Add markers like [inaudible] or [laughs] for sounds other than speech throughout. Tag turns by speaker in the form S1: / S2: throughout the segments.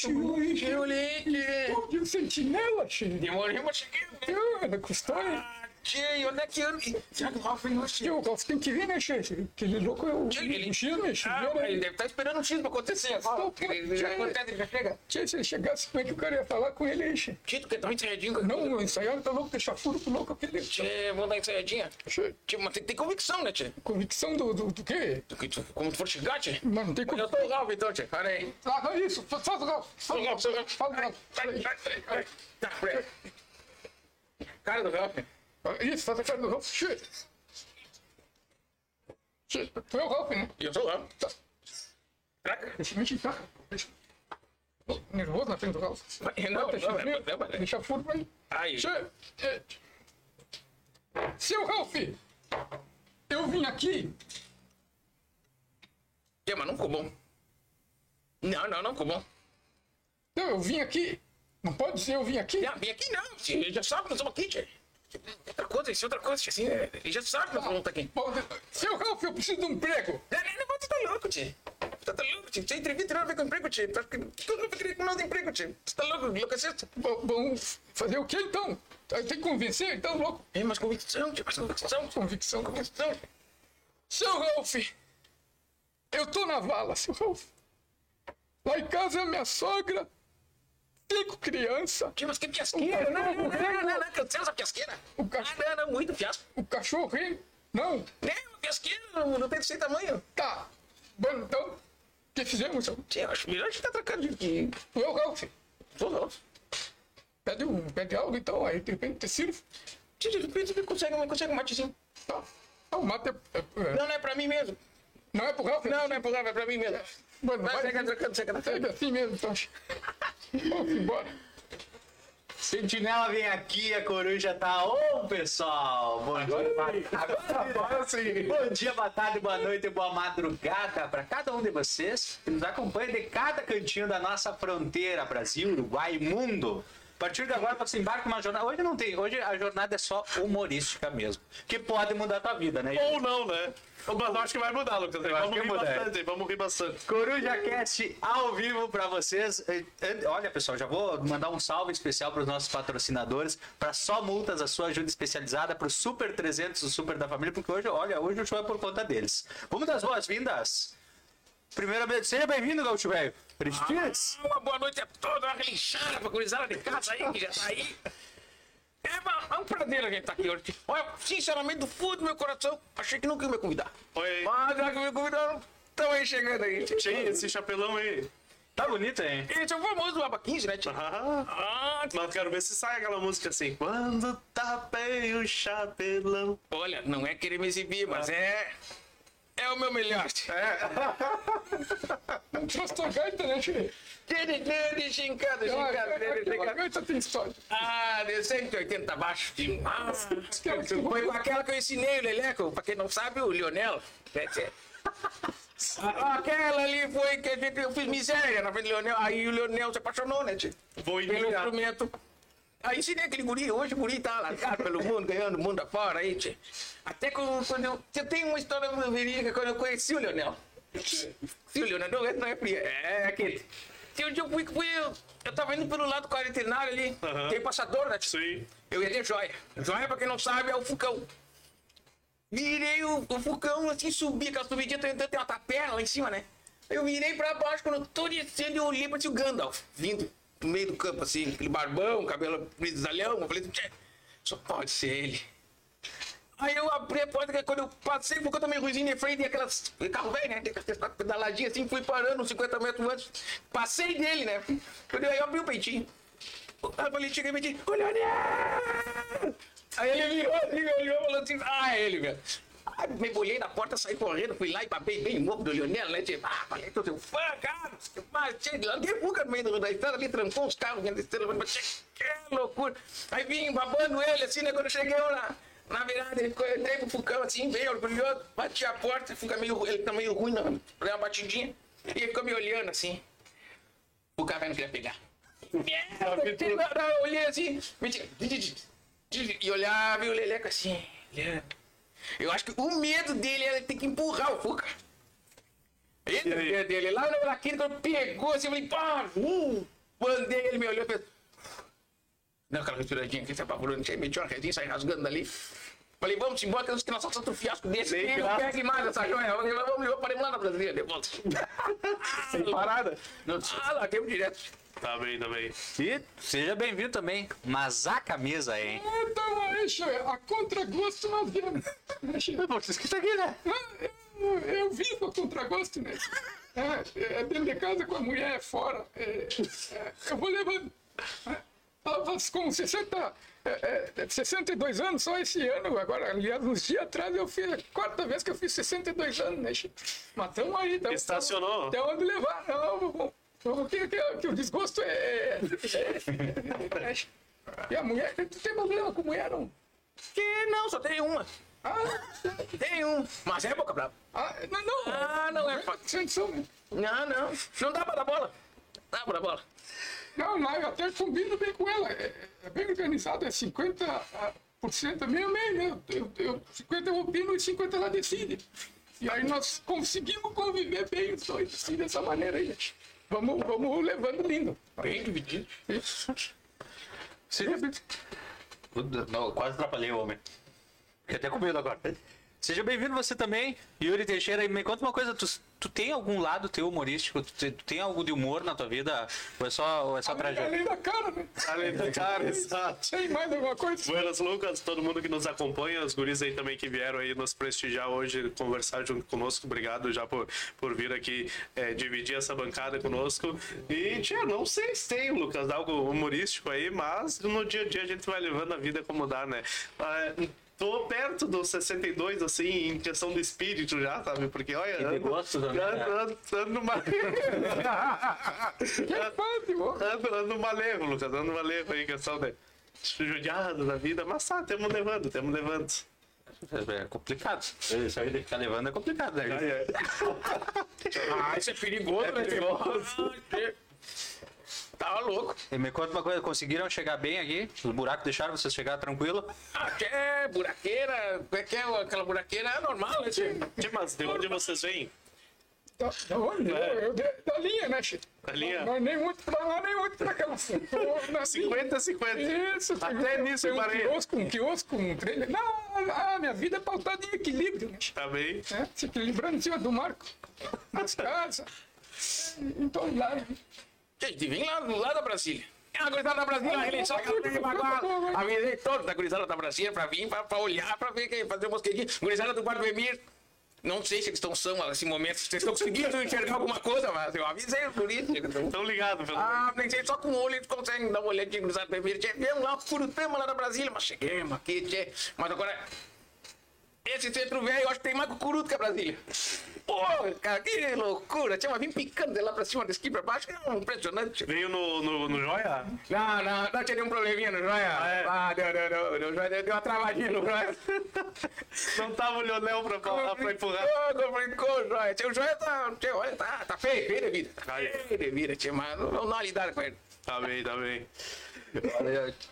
S1: Tio,
S2: Tio Link.
S1: Pô, de um sentinela, tio.
S2: Demorei, mas
S1: Ana Custódia.
S2: Ah, tio, onde é que eu... Que o Ralph
S1: o tem que vir, né, chefe? Aquele louco é o
S2: ele-
S1: o X, né? X,
S2: Ah,
S1: né?
S2: ele deve estar esperando um X pra acontecer.
S1: Não,
S2: Ele já acontece, ele já chega.
S1: Se ele chegasse, como é que o cara ia falar com ele chefe?
S2: Tito, que tá muito ensaiadinho.
S1: Não, o ensaiado tá louco, deixa furo pro louco aquele.
S2: Tio, vamos dar ensaiadinha. Tio, mas tem, tem convicção, né, tio?
S1: Convicção do, do, do quê?
S2: Tu- tu- Como tu for chegar, tio.
S1: Mano, não tem
S2: Eu
S1: convicção.
S2: sou o Ralph, então, tio. Para aí.
S1: Ah, isso, faz o Ralf. Faz o Ralf,
S2: Sou o Ralph.
S1: faz o.
S2: Tá, peraí. Cara do Ralph.
S1: Isso, faz [laughs] a cara do Ralf. Chefe. Chefe, tu é o Ralf, né?
S2: Eu sou o Ralph.
S1: Tá.
S2: Caraca.
S1: Deixa eu mentir, tá? Deixa. Nervoso na frente do Ralf.
S2: Não, não, não, não, não.
S1: Deixa furo pra ele.
S2: Aí.
S1: É, Seu Ralf, eu vim aqui.
S2: É, mas não ficou bom. Não, não, não ficou bom.
S1: Não, eu vim aqui. Não pode dizer eu vim aqui?
S2: Não, vem aqui não. Ele já sabe que nós estamos aqui, tio. Outra coisa, isso é outra coisa. Assim, é, ele já sabe vamos estar aqui.
S1: Seu Ralf, eu preciso de um emprego.
S2: Não, não, não, você tá louco, tio. Você tá louco, tio. Você entrevista nada a ver com emprego, tio. Tudo não querer com de emprego, tio. Você tá louco?
S1: Bom, bom, fazer o quê então? Tem que convencer, então, louco.
S2: É, mas convicção, tio. Mas convicção.
S1: Convicção, convicção.
S2: Convicção.
S1: Seu Ralf, eu tô na vala, seu Ralf. Lá em casa, minha sogra, cinco crianças,
S2: Tio, mas que fiasqueira. Não, não, não, não, não, não. Cancela essa fiasqueira.
S1: O cachorro-
S2: Ah, não, não, muito fiasco.
S1: o cachorro, hein? Não,
S2: Não, fiasqueira, não, não tem desse tamanho.
S1: tá. Bom, então, o que fizemos,
S2: eu acho melhor a gente tá trocando de que.
S1: Tu é o Ralf.
S2: Tô não.
S1: Pede, um, pede algo, então, aí de repente te sirvo.
S2: De repente você consegue, consegue um matezinho.
S1: Tá. Ah, o mate é, é- é-
S2: Não, não é pra mim mesmo.
S1: não é pro Ralf?
S2: Não, não é pro Rafa, é pra mim mesmo.
S1: Mano,
S2: Vai,
S1: vai,
S2: segue trocando, segue trocando.
S1: assim mesmo, então. Vamos embora.
S3: Sentinela vem aqui, a coruja tá. Ô, pessoal! Bom dia, boa-
S1: Agora sim.
S3: Bom dia, boa tarde, boa noite, boa madrugada para cada um de vocês que nos acompanha de cada cantinho da nossa fronteira, Brasil, Uruguai, mundo. A partir de agora você embarca uma jornada. Hoje não tem, hoje a jornada é só humorística mesmo. Que pode mudar a tua vida, né?
S4: Ou não, né? Mas eu acho que vai mudar, Lucas.
S3: acho
S4: Vamos rir
S3: é.
S4: bastante, vamos rir bastante.
S3: Coruja Cast ao vivo para vocês. Olha, pessoal, já vou mandar um salve especial para os nossos patrocinadores, para só multas, a sua ajuda especializada, para o Super 300, o Super da Família, porque hoje, olha, hoje o show é por conta deles. Vamos dar as boas-vindas. Primeiramente, seja bem-vindo, Gaúcho Velho. Cristias.
S2: Uma boa noite a todos, uma relinchada pra gurizada de casa aí, que já tá aí. É, uma- é um prazer a gente estar aqui hoje. Olha, sinceramente, do fundo do meu coração, achei que nunca ia me convidar.
S4: Oi.
S2: Mas já que me convidaram, estão aí chegando aí.
S4: Cheio esse chapelão aí.
S3: Tá bonito, hein?
S2: Esse é o famoso Aba 15, né, tio?
S4: Ah,
S2: Ah,
S4: mas eu quero ver se sai aquela música assim. Quando tapei o chapelão.
S2: olha, não é querer me exibir, mas é... É o meu melhor.
S1: trouxe tua gaita, né,
S2: gincada, gincada,
S1: Aquela
S2: gincada.
S1: gaita tem história.
S2: Ah, de 180 abaixo. de- Ah,
S1: Aquela que
S2: foi com aquela que eu ensinei o Leleco. Pra quem não sabe, o Lionel. É, é. Ah, Aquela ali foi que a gente, eu fiz miséria na frente do Leonel. Aí o Leonel se apaixonou, né, tio?
S4: Vou
S2: Pelo instrumento. Aí ensinei aquele guri. Hoje o guri tá largado pelo mundo, ganhando o mundo afora aí, tio. Até quando, quando eu... Eu tenho uma história verídica quando eu conheci o Leonel. Se o Leonel não é, não é fria. É aquele. Se um dia eu fui, fui eu, eu tava indo pelo lado quarentenário ali,
S4: Aham.
S2: tem passador, né?
S4: Sim.
S2: Eu ia ter joia. Joia, pra quem não sabe, é o Fucão. Virei o, o Fucão, assim, subi aquela subidinha, tentando ter uma tapera lá em cima, né? Eu virei pra baixo, quando eu tô descendo, eu olhei pra o Gandalf, vindo no meio do campo, assim, aquele barbão, cabelo grisalhão. Eu falei, "Tchê, só pode ser ele. Aí eu abri a porta, quando eu passei, porque eu também ruizinho de frente, e aquelas carro velho, né? Pedaladinhas assim, fui parando uns 50 metros antes. Passei dele, né? Aí eu abri o peitinho. Aí eu falei, cheguei e pedi, ô Leonel! Aí ele virou assim, me olhou e falou assim, ah, é ele, velho. Aí me bolhei na porta, saí correndo, fui lá e babei bem o ovo do Leonel, né? Tipo, ah, falei, tô seu fã, cara. Mas, che, larguei fuga no meio da estrada ali, trancou os carros, mas, che, que loucura. Aí vim babando ele, assim, né? Quando eu cheguei eu na, virada, ele ficou, eu pro Fucão, assim, bem orgulhoso, bati a porta, fica meio, ele tá meio ruim, não, deu uma batidinha, e ele ficou me olhando, assim. O cara não queria pegar. Merda, [laughs] eu olhei assim, e olhava e o Leleco assim, olhando. Eu acho que o medo dele era ter que empurrar o Fuca. Ele,
S4: E
S2: o dedo dele lá, laquinho, quando pegou assim, eu falei, pá, uh, mandei, ele me olhou e fez. Deu aquela respiradinha que você apavorou, não tinha metido uma redinha, saí rasgando dali. Falei, vamos embora, que nós só outro fiasco desse.
S4: Nem
S2: não pegue mais essa joia. Falei, vamos levar, parei lá na Brasília, de volta.
S4: Sem parada.
S2: Ah, lá, temos direto.
S4: Tá bem, tá bem.
S3: E seja bem-vindo também. Mas a camisa, hein?
S1: Então, a contragosto nós che?
S3: Vocês que tá aqui, né?
S1: Eu, eu vivo a contragosto, né? É, é dentro de casa com a mulher fora. É, é, eu vou levando. É, faz com 60, é, é, 62 anos só esse ano. Agora, aliás, uns dias atrás eu fiz a quarta vez que eu fiz 62 anos, né? Mas estamos aí. Tamo,
S4: Estacionou.
S1: Até onde levar? Não, vou- vou- que, que, que o desgosto é. é, é, é, e a mulher, tu tem problema com mulher, não?
S2: Que não, só tem uma.
S1: Ah,
S2: Tem uma. Mas é boca brava.
S1: ah, não, não.
S2: Ah, não é.
S1: Né?
S2: Não, não. Não dá pra dar bola. Dá pra dar bola.
S1: Não, não, eu até combino bem com ela. É, é bem organizado, é 50%, ah, meio meio, né? Eu, eu, 50 eu opino e 50 ela decide. E aí nós conseguimos conviver bem os dois, assim, dessa maneira aí. Vamos, vamos levando lindo.
S2: Bem dividido.
S1: Isso.
S3: Bem... Não, quase atrapalhei o homem. Fiquei até com medo agora. Seja bem-vindo você também, Yuri Teixeira. E me conta uma coisa, tu, tu tem algum lado teu humorístico? Tu, tu tem algo de humor na tua vida? Ou é só, ou é só tragédia?
S1: Além da cara, né?
S4: Além da cara, exato.
S1: Tem mais alguma coisa?
S4: Buenas, Lucas, todo mundo que nos acompanha, os guris aí também que vieram aí nos prestigiar hoje, conversar junto conosco. Obrigado já por, por vir aqui é, dividir essa bancada conosco. E, tia, não sei se tem, Lucas, algo humorístico aí, mas no dia a dia a gente vai levando a vida como dá, né? Tô perto dos 62, assim, em questão do espírito já, sabe? Porque, olha,
S3: de
S4: ando,
S3: gosto também, né?
S4: ando, ando, ando numa... [laughs]
S1: Que ó.
S4: ando, ando malevo, Lucas, ando malevo aí, questão de judiado da vida, mas tá, temos levando, temos levando.
S3: É complicado. Isso aí de ficar levando é complicado, né?
S4: Ai, ai.
S2: Ah, isso é perigoso, né?
S4: perigoso.
S2: Tava louco.
S3: E me conta uma coisa, conseguiram chegar bem aqui? Os buracos deixaram vocês chegar tranquilo?
S2: Ah, que é buraqueira. Como é que é aquela buraqueira? É normal, né? tio?
S4: Tia, Mas de onde vocês vêm?
S1: Da, da onde?
S4: É.
S1: Eu- eu- da linha, né, Chico?
S4: Da linha?
S1: Não, não, nem muito pra lá, nem muito pra cá. Tô na
S4: 50-50. [laughs]
S1: Isso,
S4: Até
S1: tem-
S4: nisso
S1: tem
S4: eu
S1: um
S4: parei.
S1: quiosco, um quiosco, um trailer. Não, a minha vida é pautada em equilíbrio, né?
S4: Tá bem?
S1: É, se equilibrando em cima do marco, nas casas, em todo lado.
S2: Gente, vem lá, lá da Brasília. É uma gurizada da Brasília, a só que ela. Avisei todos da gurizada da Brasília pra vir, pra, pra olhar, pra ver, quem- fazer um mosquedinho. Gurizada do Guardo Emir. Não sei se eles estão são nesse momento, se vocês estão conseguindo enxergar alguma coisa, mas eu avisei por isso.
S4: Tão ligado, pelo
S2: Ah, nem sei, só com o olho eles conseguem dar uma olhadinha cruzada pra mim. Viemos lá, Curutama, lá da Brasília, mas cheguemos aqui, tchê. Mas agora, esse centro velho, eu acho que tem mais cucuruto que a Brasília. Pô, cara, que loucura. Tinha uma vim picando de lá pra cima, daqui pra baixo, é impressionante.
S4: Veio no, no, no Joia?
S2: Não, não, não tinha nenhum probleminha no joia.
S4: Ah, é?
S2: Ah, deu, deu, deu, deu, joia, deu, deu uma travadinha no joia.
S4: Não tava o Leonel pra, pra, pra empurrar.
S2: Complicou, joia. Tinha o joia, tá, tinha, olha, tá, tá feio, feio de vida. Tá
S4: Ai.
S2: feio de vida, tinha, mas não, não lidada com ele.
S4: Tá bem, tá bem.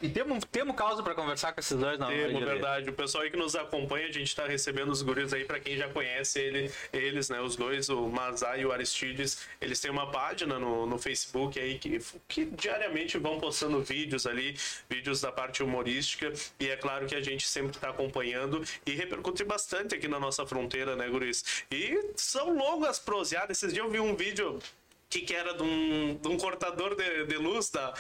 S3: E temos, temos causa pra conversar com esses dois, não?
S4: Temo,
S3: Yuri?
S4: verdade. O pessoal aí que nos acompanha, a gente tá recebendo os guris aí, pra quem já conhece ele, eles, né? Os dois, o Mazá e o Aristides, eles têm uma página no, no Facebook aí que, que diariamente vão postando vídeos ali, vídeos da parte humorística. E é claro que a gente sempre tá acompanhando e repercute bastante aqui na nossa fronteira, né, guris? E são longas proseadas. Esses dias eu vi um vídeo. Que, que era de um, de um cortador de, de luz da.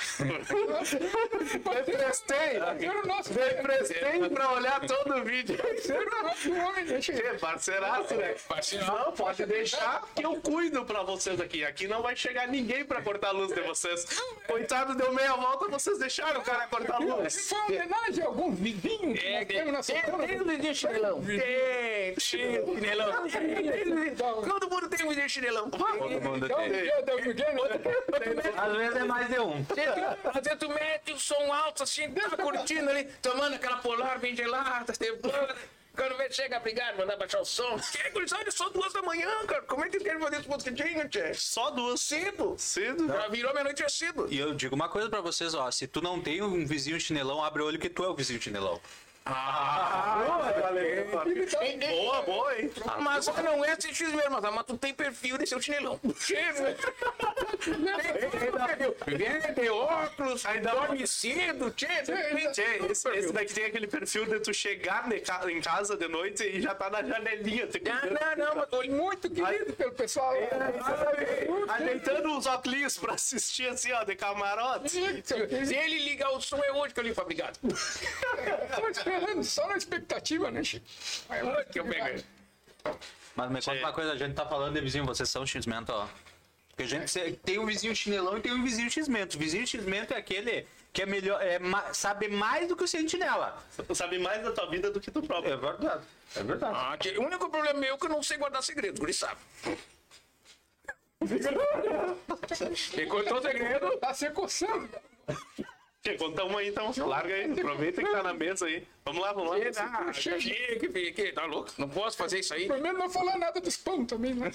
S4: Emprestei!
S1: Era o nosso
S4: Emprestei pra olhar todo o vídeo.
S1: o?
S4: É, parceiraço, né? Não, pode deixar que eu cuido pra vocês aqui. Aqui não vai chegar ninguém pra cortar a luz de vocês. Coitado, deu meia volta, vocês deixaram o cara cortar a luz.
S1: Foi uma homenagem a algum vizinho que
S2: É,
S1: nós temos na
S2: tem,
S1: Santana.
S2: tem um vizinho chinelão. Tem, tem chinelão. Todo mundo tem um vizinho chinelão.
S3: Todo mundo tem. Às vezes é mais de um.
S2: Às vezes tu mete o som alto assim, tá curtindo ali, tomando aquela polar bem gelada, temporada. Quando vê, chega a brigar, mandar baixar o som. Que gurizada, só duas da manhã, cara. Como é que querem fazer esse mosquitinho, tchê?
S4: Só duas.
S2: Cedo.
S4: Cedo?
S2: Já virou meia-noite é cedo.
S3: E eu digo uma coisa pra vocês, ó. Se tu não tem um vizinho chinelão, abre o olho que tu é o vizinho chinelão.
S2: Ah,
S4: Boa, boa, hein?
S2: Ah, mas só não é esse X mesmo, mas, mas tu tem perfil de ser o chinelão. [laughs] Vem, tem óculos, dorme cedo, tchê,
S4: Tchê, esse, esse daqui tem aquele perfil de tu chegar em casa de noite e já tá na janelinha. te
S2: Não, não, não, mas tô
S1: Muito querido pelo pessoal.
S4: Ajeitando os óculos pra assistir assim, ó, de camarote.
S2: Se ele ligar o som, é hoje que eu ligo
S1: esperando, só na expectativa, né, Chico? Lá,
S2: Que eu peguei.
S3: Mas me conta uma coisa, a gente tá falando de vizinho, vocês são X-Mento, ó. Porque a gente se- tem um vizinho chinelão e tem um vizinho X-Mento. O vizinho X-Mento é aquele que é melhor, é, sabe mais do que o sentinela.
S4: Sabe mais da tua vida do que tu próprio.
S3: É verdade. É verdade.
S2: Ah, tchê, o único problema meu é que eu não sei guardar segredos, guri sabe. [laughs] Me contou o segredo.
S1: Tá se coçando. [laughs]
S4: Conta uma aí então. Larga aí, aproveita que tá na mesa aí. Vamos lá, vamos lá.
S2: Ah, chega, filho, que tá louco? Não posso fazer isso aí.
S1: Primeiro não falar nada dos pão também, né?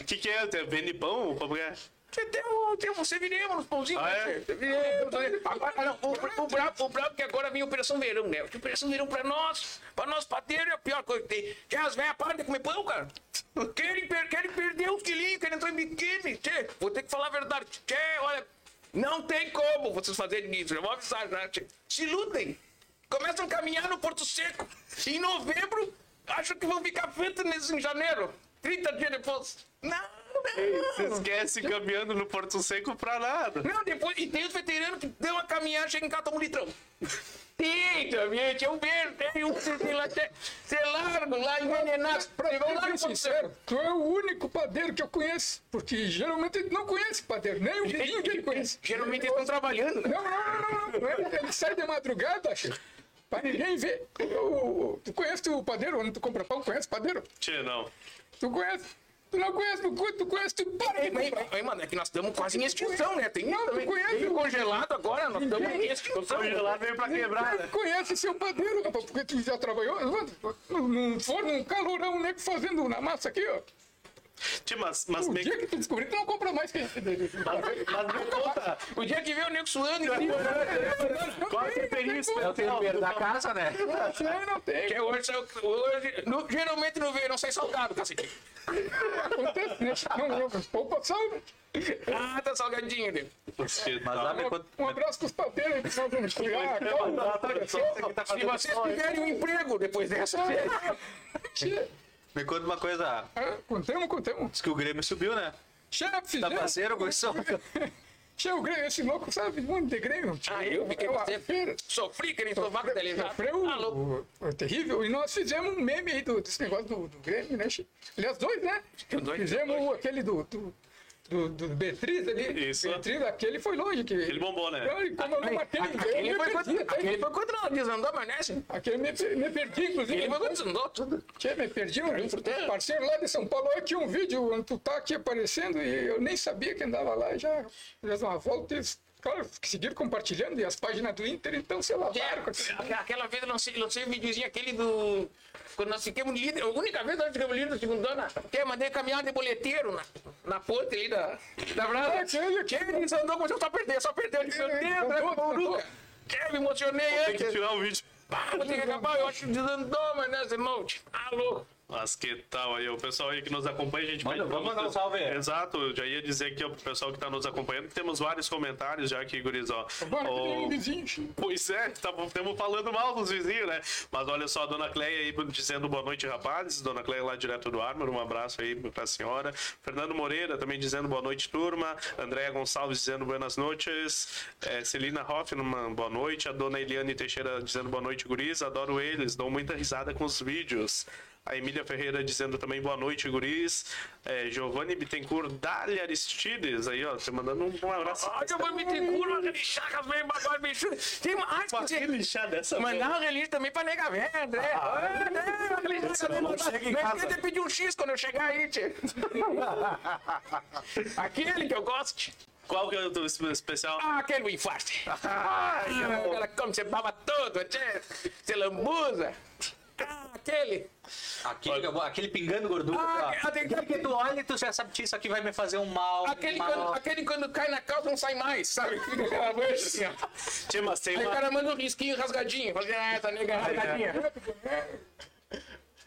S4: O [laughs] que que é? Vende pão? Como é?
S2: Você tem um, tem um, você viremos nos pãozinhos,
S4: Ah,
S2: né,
S4: é?
S2: né? Agora, ah, não, o, o, brabo, o brabo que agora vem Operação Verão, né? Operação Verão pra nós, pra nós padeiros é a pior coisa que tem. Tchê, as velhas param de comer pão, cara. Querem, per- querem perder os quilinhos, querem entrar em biquíni. Tchê, vou ter que falar a verdade. Tchê, olha, não tem como vocês fazerem isso. Eu vou avisar já. Se lutem. Começam a caminhar no Porto Seco. Em novembro, acham que vão ficar feitos em janeiro. 30 dias depois. Não,
S4: Você esquece caminhando no Porto Seco pra nada.
S2: Não, depois. E tem os veteranos que dão uma caminhada, chega em casa, toma um litrão. Tem também, tinha um beijo, tem um sei lá, sei largo lá, envenenado.
S1: Pra
S2: Vão lá
S1: ser
S2: no
S1: sincero, tu é o único padeiro que eu conheço. Porque geralmente ele não conhece padeiro, nem o vizinho dele conhece.
S2: Geralmente eles estão trabalhando, né?
S1: Não, não, não, não, não. Ele, ele sai de madrugada, acho. Pra ninguém ver. Tu conhece o padeiro onde tu compra pão? Conhece o padeiro?
S4: Tchê, não.
S1: Tu conhece? Tu não conhece, tu, tu conhece, tu para de
S2: Ei, mas,
S1: comprar.
S2: mas, mano, é que nós estamos quase em extinção, né? Tem
S1: Não, tu
S2: também-
S1: conhece
S2: tem congelado agora, nós estamos em extinção.
S4: Congelado veio pra quebrar, né?
S1: Conhece seu padeiro, rapaz, porque tu já trabalhou num num forno, num calorão, nego fazendo na massa aqui, ó.
S4: Tchê, mas, mas,
S1: O
S4: me,
S1: dia que tu descobrir, tu não compra mais que esse dele.
S4: mas, mas me conta.
S2: O dia que vê o nego suando, e
S4: Qual é a temperinho
S3: É o
S4: especial?
S3: tempero da casa, né?
S1: Aí não tem.
S2: que hoje, hoje no- geralmente no verão sai salgado, cacete.
S1: Acontece, né? Não, não, poupa sal, né?
S2: Ah, tá salgadinho, né?
S3: Mas lá me conta.
S1: Um abraço pros padeiros aí que estão vendo criar.
S2: Se vocês tiverem um emprego depois dessa.
S3: Me conta uma coisa.
S1: Contemos, contemos.
S3: Diz que o Grêmio subiu, né?
S1: Chefe,
S3: Tá
S1: né?
S3: parceiro, Gurson? [laughs]
S1: Che, o Grêmio, esse louco sabe muito de Grêmio.
S2: Ah, eu fiquei
S1: É
S2: bastante.
S1: feira.
S2: Sofri que nem sovaco telejado.
S1: Sofreu
S2: Tá louco.
S1: o, o terrível. E nós fizemos um meme aí do, desse negócio do, do Grêmio, né? Aliás, dois, né?
S2: Dois,
S1: Fizemos
S2: dois.
S1: aquele do, do, do, do Beatriz ali.
S4: Isso.
S1: Beatriz, aquele foi longe. Que,
S4: Ele bombou, né?
S1: Não, ele comandou aquele.
S2: Aquele
S1: eu
S2: foi
S1: me
S2: contra,
S1: perdi, até.
S2: aquele foi contra nós, desandou, mas nessa.
S1: Aquele me, me perdi, inclusive.
S2: Ele foi contra desandou tudo.
S1: Che, me perdi. Um
S2: fruteira.
S1: parceiro lá de São Paulo aqui um vídeo tu tá aqui aparecendo e eu nem sabia que andava lá. Já fiz uma volta e eles, claro, seguiram compartilhando e as páginas do Inter, então sei lá.
S2: Aque- Aquela vez eu lancei, lancei um videozinho aquele do. Quando nós ficamos líder, a única vez que nós ficamos líder da segunda dona, que eu mandei caminhar de boleteiro na, na ponte ali da, da Brasa.
S1: Aquele
S2: Que ele desandou, mas eu só perdeu, só perdeu. Ele, Meu Deus, né, Pauruca? Que me emocionei
S4: Tem que
S2: antes.
S4: tirar um vídeo.
S2: Pá, vou ter que acabar, eu acho que desandou, mas monte. Alô.
S4: Mas que tal aí? O pessoal aí que nos acompanha, a gente
S3: Manda,
S4: pede
S3: vamos mandar um salve aí.
S4: Exato, eu já ia dizer aqui ó, pro pessoal que tá nos acompanhando que temos vários comentários já aqui, guris, ó.
S1: Agora que tem um
S4: Ó,
S1: vizinho.
S4: Pois é, estamos falando mal dos vizinhos, né? Mas olha só, a dona Cleia aí dizendo boa noite, rapazes. Dona Cleia lá direto do Armor, um abraço aí pra senhora. Fernando Moreira também dizendo boa noite, turma. Andréa Gonçalves dizendo buenas noites. É, Celina Hoffman, boa noite. A dona Eliane Teixeira dizendo boa noite, guris. Adoro eles, dou muita risada com os vídeos. A Emília Ferreira dizendo também boa noite, guris. É, Giovanni Bittencourt, Dália Aristides, aí, ó, te mandando um, um abraço.
S2: Eu me ter curva, aquele chacas meio bagulho, bicho. Tem mais que.
S4: Aquele chá dessa
S2: Mandar um release também pra nega velha. Ah, né? Aquele chá também
S3: não
S2: mandar-
S3: chega em
S2: Não
S3: casa.
S2: esquenta de pedir um X quando eu chegar aí, tchê. [laughs] Aquele que eu gosto.
S4: Qual que é o teu espe- especial?
S2: Ah, aquele o infarto. [laughs] Ah, aquela como você baba todo. Você lambuza. Ah, aquele.
S3: Aquele, aquele pingando gordura.
S2: Ah,
S3: ó.
S2: aquele-
S3: aquele que tu olha e tu já sabe que isso aqui vai me fazer um mal.
S2: Aquele
S3: mal.
S2: quando, aquele quando cai na calça não sai mais, sabe? Fica [laughs] aquela mancha assim, ó.
S4: Tchê, mas tem
S2: Aí o
S4: uma.
S2: cara manda um risquinho rasgadinho. Fala, ah, essa nega é rasgadinha.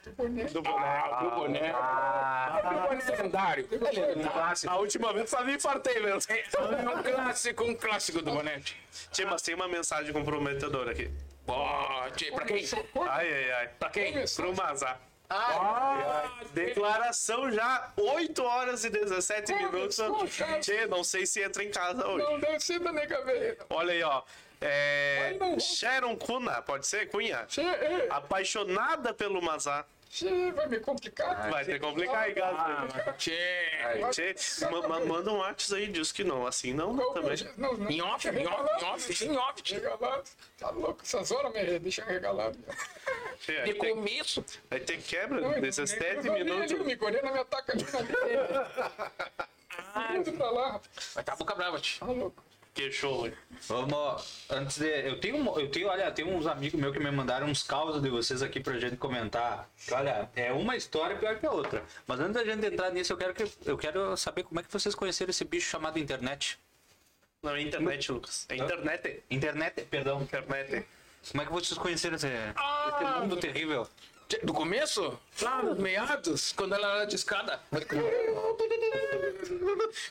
S4: Do boné.
S2: Do boné.
S3: Ah,
S2: Do boné lendário. É um clássico.
S4: A última vez só me infartei mesmo.
S2: É um clássico, um clássico do boné.
S4: Tchê, mas tem uma mensagem comprometedora aqui.
S2: Bote, pra quem?
S4: Ai, ai, ai.
S2: Pra quem?
S4: Pro Mazar.
S2: Ah,
S4: Declaração já 8 horas e 17 minutos. Tchê, não sei se entra em casa hoje.
S1: Não deve ser da nega velha.
S4: Olha aí, ó. É. Sharon Kuna, pode ser? Cunha?
S1: Che, é,
S4: Apaixonada pelo Mazar.
S1: Vai me complicar.
S4: Vai ter que complicar aí,
S2: Ah,
S4: cara.
S2: tchê.
S4: Tchê, ma- ma- manda um WhatsApp aí, diz que não. Assim não,
S1: Não,
S4: também.
S1: não, não.
S2: Em off, em off, em off, em off.
S1: Regalado. Tá louco? Essas horas me deixam regalado.
S4: Tchê,
S2: De começo.
S4: aí tem quebra,
S1: Não,
S4: 17
S1: eu vi ali,
S4: minutos.
S1: O Migorena me ataca ali na [laughs] Indo pra lá, rapaz.
S2: Vai tá a boca brava, tchê.
S1: Tá louco.
S4: Que show, hein?
S3: Vamos, antes de. Eu tenho, um- eu tenho, olha, tem uns amigos meus que me mandaram uns causos de vocês aqui pra gente comentar. Olha, é uma história pior que a outra. Mas antes da gente entrar nisso, eu quero, que, eu quero saber como é que vocês conheceram esse bicho chamado internet.
S4: Não, é internet, Lucas. É internet.
S3: Internet, perdão.
S4: Internet.
S3: Como é que vocês conheceram esse,
S2: Ah,
S3: esse mundo terrível?
S2: Do começo? Lá nos meados, quando ela era de escada.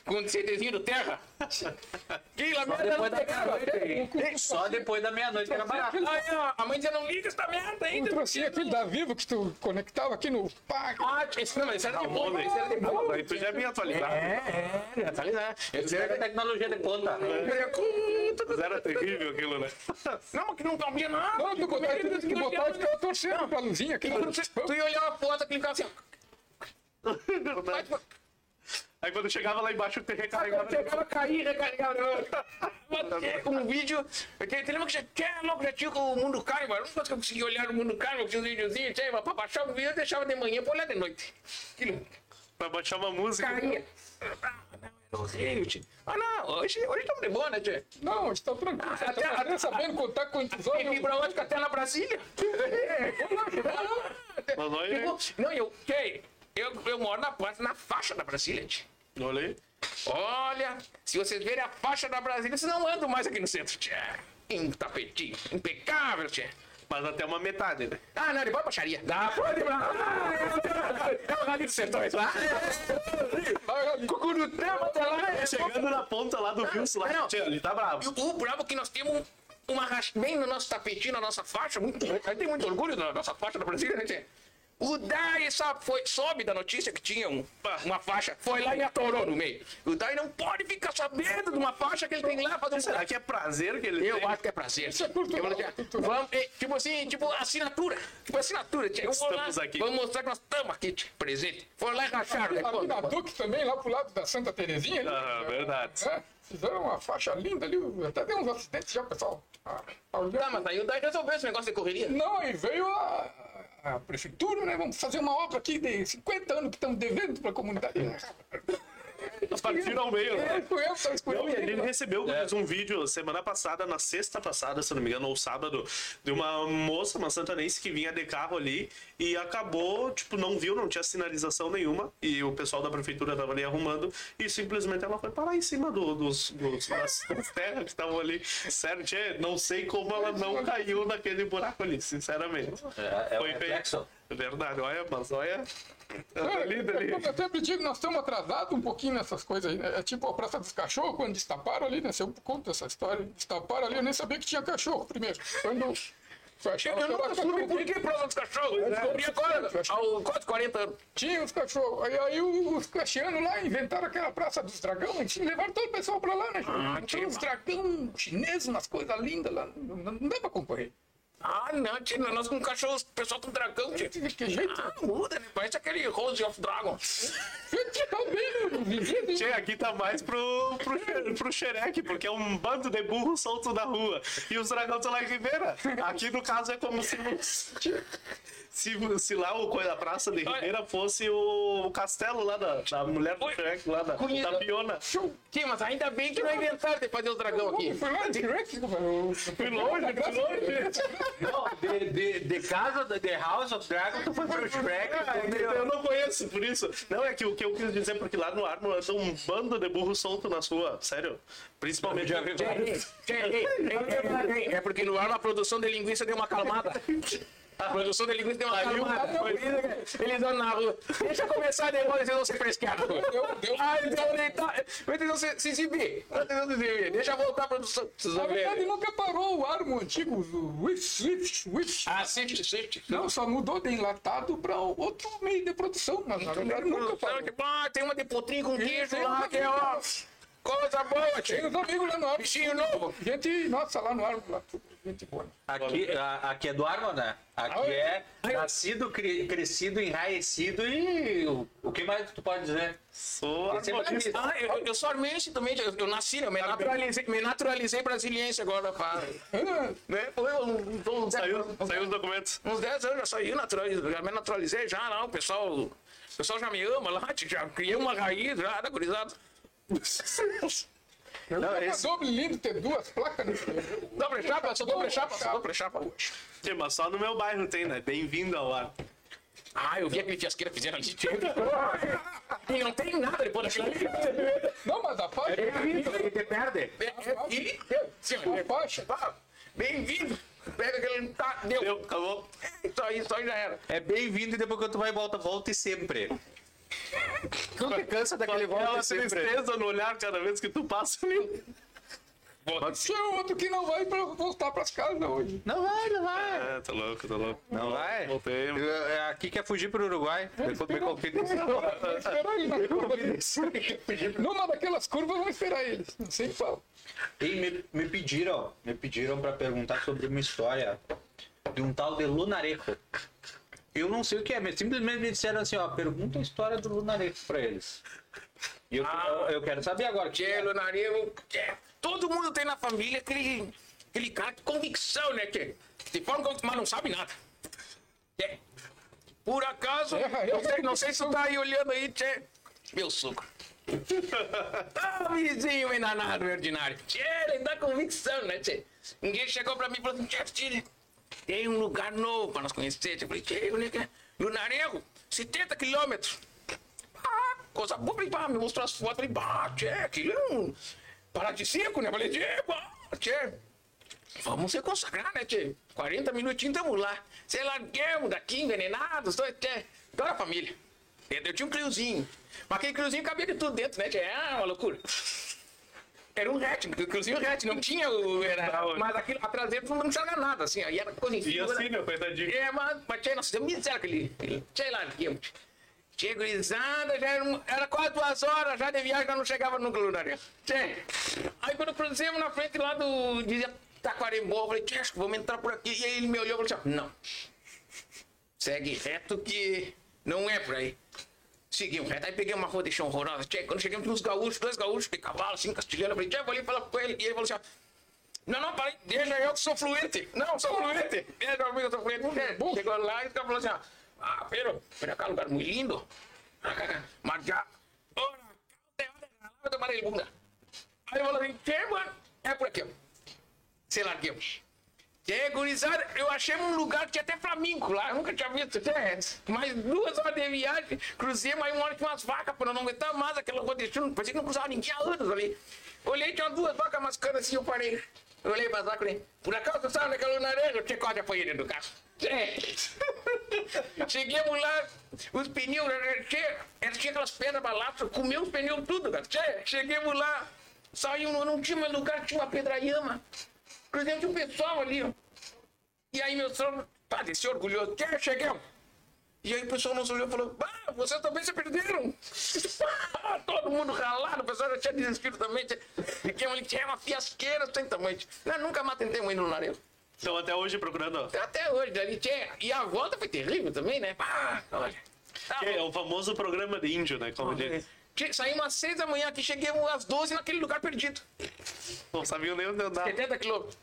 S2: Com o CDzinho do terra. Que lá merda
S3: Depois
S2: não
S3: da meia-noite. Só depois da meia-noite que era barato.
S2: Aí, ó, a mãe dizia, não liga essa merda ainda.
S1: trocinho aqui da Vivo que tu conectava aqui no pá.
S2: Ah, isso não, mas isso era de boa, mas isso era de boa.
S4: Aí tu já vinha atualizado.
S2: É, é, ligado? Esse
S3: Era
S2: era
S3: tecnologia de ponta.
S2: Não,
S4: Era terrível aquilo, né?
S2: mas que não cabia nada.
S1: Não, tu botar que botar e ficava torcendo pra luzinha aqui. [laughs]
S2: Tu ia olhar uma foto, clicava assim, ó.
S4: Aí quando chegava lá embaixo, tu recarregava.
S2: Chegava a cair, recarregava. [laughs] Um vídeo. Você lembra que já tinha logo já tinha o mundo caro, mano? Não conseguia olhar no mundo caro, tinha uns videozinhos, tinha, mas pra baixar o vídeo eu deixava de manhã pra olhar de noite. Aquilo
S4: Pra baixar uma música.
S2: caía. Ah, horrível, tio. Ah, não, hoje hoje estamos de boa, né, tio?
S1: Não, tranquilo. Você
S2: Até-
S1: tá até sabendo contar quantos
S2: Tem
S1: olhos.
S2: fibra ótica até na Brasília.
S4: Mas [laughs] olha aí.
S2: Tipo, Não, eu, tchê, eu, eu moro na, na faixa da Brasília, tio.
S4: Olha aí.
S2: Olha, se vocês verem a faixa da Brasília, vocês não andam mais aqui no centro, tchê. Um tapetinho impecável, tchê.
S4: Mas até uma metade, né?
S2: Ah, não, ele vai pra baixaria. Dá, pode É o Rally dos Sertões lá. Cucurutama até lá.
S4: Chegando na ponta lá do Wilson, lá.
S2: Não.
S4: Ele tá bravo.
S2: o, o brabo é que nós temos uma racha bem no nosso tapetinho, na nossa faixa. Muito, eu tenho muito orgulho da nossa faixa da Brasília, né, tchê? O Dai sabe, foi, soube da notícia que tinha um- uma faixa, foi lá e atorou no meio. O Dai não pode ficar sabendo de uma faixa que ele tem lá fazer um
S4: Será que é prazer que ele
S2: Eu
S4: tem?
S2: acho que é prazer.
S1: Isso é cultural,
S2: Eu. Vamos, eh, tipo assim, tipo assinatura. Tipo assinatura. tia. Eu vou lá,
S4: Estamos aqui.
S2: Vamos mostrar que nós estamos aqui, tia, presente. Foram lá e racharam. né?
S1: Ali na Duque também, lá pro lado da Santa Terezinha. ali.
S4: Ah, verdade.
S1: É, fizeram uma faixa linda ali. Até deu uns acidentes já, pessoal. Ah.
S2: Tá, mas aí o Dai resolveu esse negócio de correria.
S1: Não, e veio a, a prefeitura, né? Vamos fazer uma obra aqui de 50 anos que estamos devendo para a comunidade. [laughs]
S4: Partiram ao meio, né?
S1: É,
S4: Não, ele recebeu fez um vídeo semana passada, na sexta passada, se não me engano, ou sábado, de uma moça, uma santanense, que vinha de carro ali e acabou, tipo, não viu, não tinha sinalização nenhuma. E o pessoal da prefeitura tava ali arrumando e simplesmente ela foi parar em cima do- dos, dos- das, terras que estavam ali. Sério, tchê, não sei como ela não caiu naquele buraco ali, sinceramente.
S3: É, é o
S4: Foi feio.
S3: reflexo.
S4: Verdade, olha, mas olha.
S1: É,
S4: Ali, dali.
S1: Eu sempre digo que nós estamos atrasados um pouquinho nessas coisas aí. Né? É tipo a Praça dos Cachorros, quando destaparam ali, né? Se eu conto essa história, destaparam ali, eu nem sabia que tinha cachorro primeiro. Quando
S2: Eu
S1: era
S2: nunca soube por que prova dos cachorros. Eu descobri agora, aos quase 40 anos.
S1: Tinha os cachorros. Aí, aí os caxianos lá inventaram aquela Praça dos Dragões e levaram todo o pessoal pra lá, né?
S2: Ah,
S1: Tinha uns dragão chineses, umas coisas lindas lá. Não, não, não dá pra concorrer.
S2: Ah, não, tia, nós com cachorros, o pessoal com dragão, tia.
S1: Que jeito.
S2: Ah, muda, né? Parece aquele Rose of Dragon.
S1: Tá bem, vivido.
S4: Che, aqui tá mais pro, pro, pro xereque, porque é um bando de burro solto na rua. E os dragões estão lá em Ribeira. Aqui, no caso, é como se... Se, se lá o coisa da Praça de Ribeira fosse o, o castelo lá da, da mulher do. Shrek, lá da, da Fiona.
S2: Sim, mas ainda bem que não inventaram de fazer o dragão aqui.
S1: Foi.
S4: Fui longe, fui longe.
S3: Não, de, de, de casa, de The House of Dragon, tu foi pro Shrek.
S4: Ah, Eu não conheço, por isso. Não, é que o que eu quis dizer, porque lá no Armo anda um bando de burro solto na rua, sério. Principalmente.
S2: É porque no ar a produção de linguiça deu uma calmada. A produção de linguiça deu uma que Eles andam na rua. Deixa eu começar a negócio, vocês vão ser fresqueados. Ah, então ele tá. Vocês vão se, se exibir. Deixa eu voltar à produção. Vocês
S1: Na verdade,
S2: ver.
S1: nunca parou o armo antigo, o Swift, Swift, Swift.
S2: Ah, Swift, Swift.
S1: Não, só mudou de enlatado para outro meio de produção, mas na verdade nunca parou.
S2: Ah, tem uma de potrinho com queijo lá, que é ó. Coisa boa,
S1: Tem
S2: tio.
S1: os amigos lá no armo.
S2: Bichinho novo.
S1: Gente, nossa, lá no armo, lá, gente boa.
S3: Aqui, a- aqui é do Arma, né? Aqui é nascido, cri- crescido, enraecido e o, o que mais tu pode dizer?
S4: Sou armonista.
S2: Ah, eu, eu sou armense também, eu, eu nasci, né? eu me naturalizei, me naturalizei brasiliense agora, pá. Né? Uns,
S4: Saiu, saiu os documentos.
S2: uns 10 anos já saí, naturalizei, já me naturalizei já, não, o pessoal, o pessoal já me ama lá, já criei uma raiz já, da gurizada.
S3: Não,
S1: é
S3: esse,
S1: doble lindo ter duas placas nesse
S2: Dobre chapa, sou dobre chapa, sou dobre chapa hoje.
S4: Sim, mas só no meu bairro tem, né? Bem-vindo ao ar.
S2: Ah, eu vi aquele fiasqueira fizeram ali. E não tem nada depois daquilo ali.
S1: Não, mas a faixa.
S3: ele te perde.
S2: É, é, E, sim,
S1: A faixa.
S2: pá, bem-vindo. Pega aquele. Tá, deu.
S4: Deu, acabou.
S2: Isso aí, isso aí já era.
S3: É bem-vindo e depois que tu vai volta, volte sempre. Nunca cansa daquele
S4: Aquela
S3: volte sempre.
S4: tristeza no olhar cada vez que tu passa ali.
S1: Tinha outro que não vai pra voltar pras casas hoje.
S3: Não vai, não vai.
S4: É, tá louco, tá louco.
S3: Não vai?
S4: Voltei.
S3: Eu- é, Aqui quer fugir pro Uruguai. Me, me confidenciou.
S1: Esperar ele na curva. Numa daquelas curvas, vamos esperar eles. Não sei qual.
S3: E me, me pediram, me pediram para perguntar sobre uma história de um tal de Lunareco. Eu não sei o que é, mas simplesmente me disseram assim, ó, pergunta a história do Lunareco para eles. E eu, eu, eu quero saber agora. Que
S2: Lunarevo, tchê. Todo mundo tem na família aquele, aquele cara de convicção, né, tchê? De forma que mas não sabe nada. Tchê. Por acaso,
S1: É, eu
S2: não sei, não sei se tu tá aí olhando aí, tchê. Meu suco. [laughs] Ah, vizinho enanado, ordinário. Tchê, ele dá convicção, né, tchê? Ninguém chegou pra mim e falou assim, tchê, tchê, tem um lugar novo pra nós conhecer. Eu falei, tchê, onde é que é? Lunarevo, 70 quilômetros. Ah, coisa boa. Falei, pá, me mostrou as fotos. Falei, pá, tchê, aquilo é um paradisíaco, né? Falei, tchê, pá, tchê. Vamos se consagrar, né, tchê? 40 minutinhos, tamo lá. Sei lá, larguemos daqui, envenenados, dois, tchê. Toda a família. Eu, tinha um criozinho. Mas aquele criozinho cabia de tudo dentro, né, tchê? Ah, uma loucura. Era um hatch, um criozinho hatch, não tinha o... Era, mas aquilo, atrás dele tu não enxerga nada, assim, aí era coisa em
S4: E assim, meu coitadinho.
S2: É, mas, mas tchê, nós demos miséria aquele. tchê lá, aqui, Tchê, gurizada, já era, era quase duas horas já de viagem, já não chegava no lugar. Tchê. Aí quando cruzamos na frente lá do. dizia Taquarembó, eu falei, tchê, que vamos entrar por aqui. E aí ele me olhou e falou assim: não. Segue reto que não é por aí. Seguimos reto, aí peguei uma rua de chão horrorosa. Tchê, quando chegamos, tinha uns gaúchos, dois gaúchos de cavalo, assim, castilhando. Eu falei, tchê, vou ali falar com ele. E ele falou assim: não, não, parei, deixa eu que sou fluente. Não, sou fluente. Deixa eu que sou fluente. É, Chegou lá e falou assim, ah, pero, pero é um lugar muito lindo. Mas já, ora, eu tomar ele bunda. Aí eu falei assim, que, mano, é por aqui. Sei lá, gurizada, eu achei um lugar que tinha até flamingo lá, eu nunca tinha visto até Mais duas horas de viagem, cruzei, mas uma hora tinha umas vacas, eu não aguentava mais aquela rua de chão, parecia que não cruzava ninguém há anos ali. Olhei, tinha duas vacas mascando assim, eu parei. Eu olhei pra vacas e falei, por acaso tu sabe naquela naranja? Eu tinha quase apanhei dentro do carro. É. [laughs] Chegamos lá, os pneus, eh, che- ela tinha aquelas pedras balatas, comeu os pneus tudo, cara. Che, Chegamos lá, saímos, não tinha mais lugar, tinha uma pedraiama. Cruzei, tinha um pessoal ali, ó. E aí meu sogro, pá, desci orgulhoso, che, chegamos. E aí o pessoal nos olhou e falou, ah, vocês também se perderam. Ah, [laughs] Todo mundo ralado, o pessoal já tinha desistido também. Tinha, fiquemos ali, tinha uma fiasqueira sem tamanho. Eu nunca mais tentei ir no narelo.
S4: Estão até hoje procurando. ó.
S2: Até hoje, dali tinha. E a volta foi terrível também, né? Ah, olha.
S4: Que é o famoso programa de índio, né? Como diz.
S2: Che- Saí umas 6 da manhã aqui, cheguei às 12 naquele lugar perdido.
S4: Não sabiam nem onde andar.
S2: 70 quilômetros.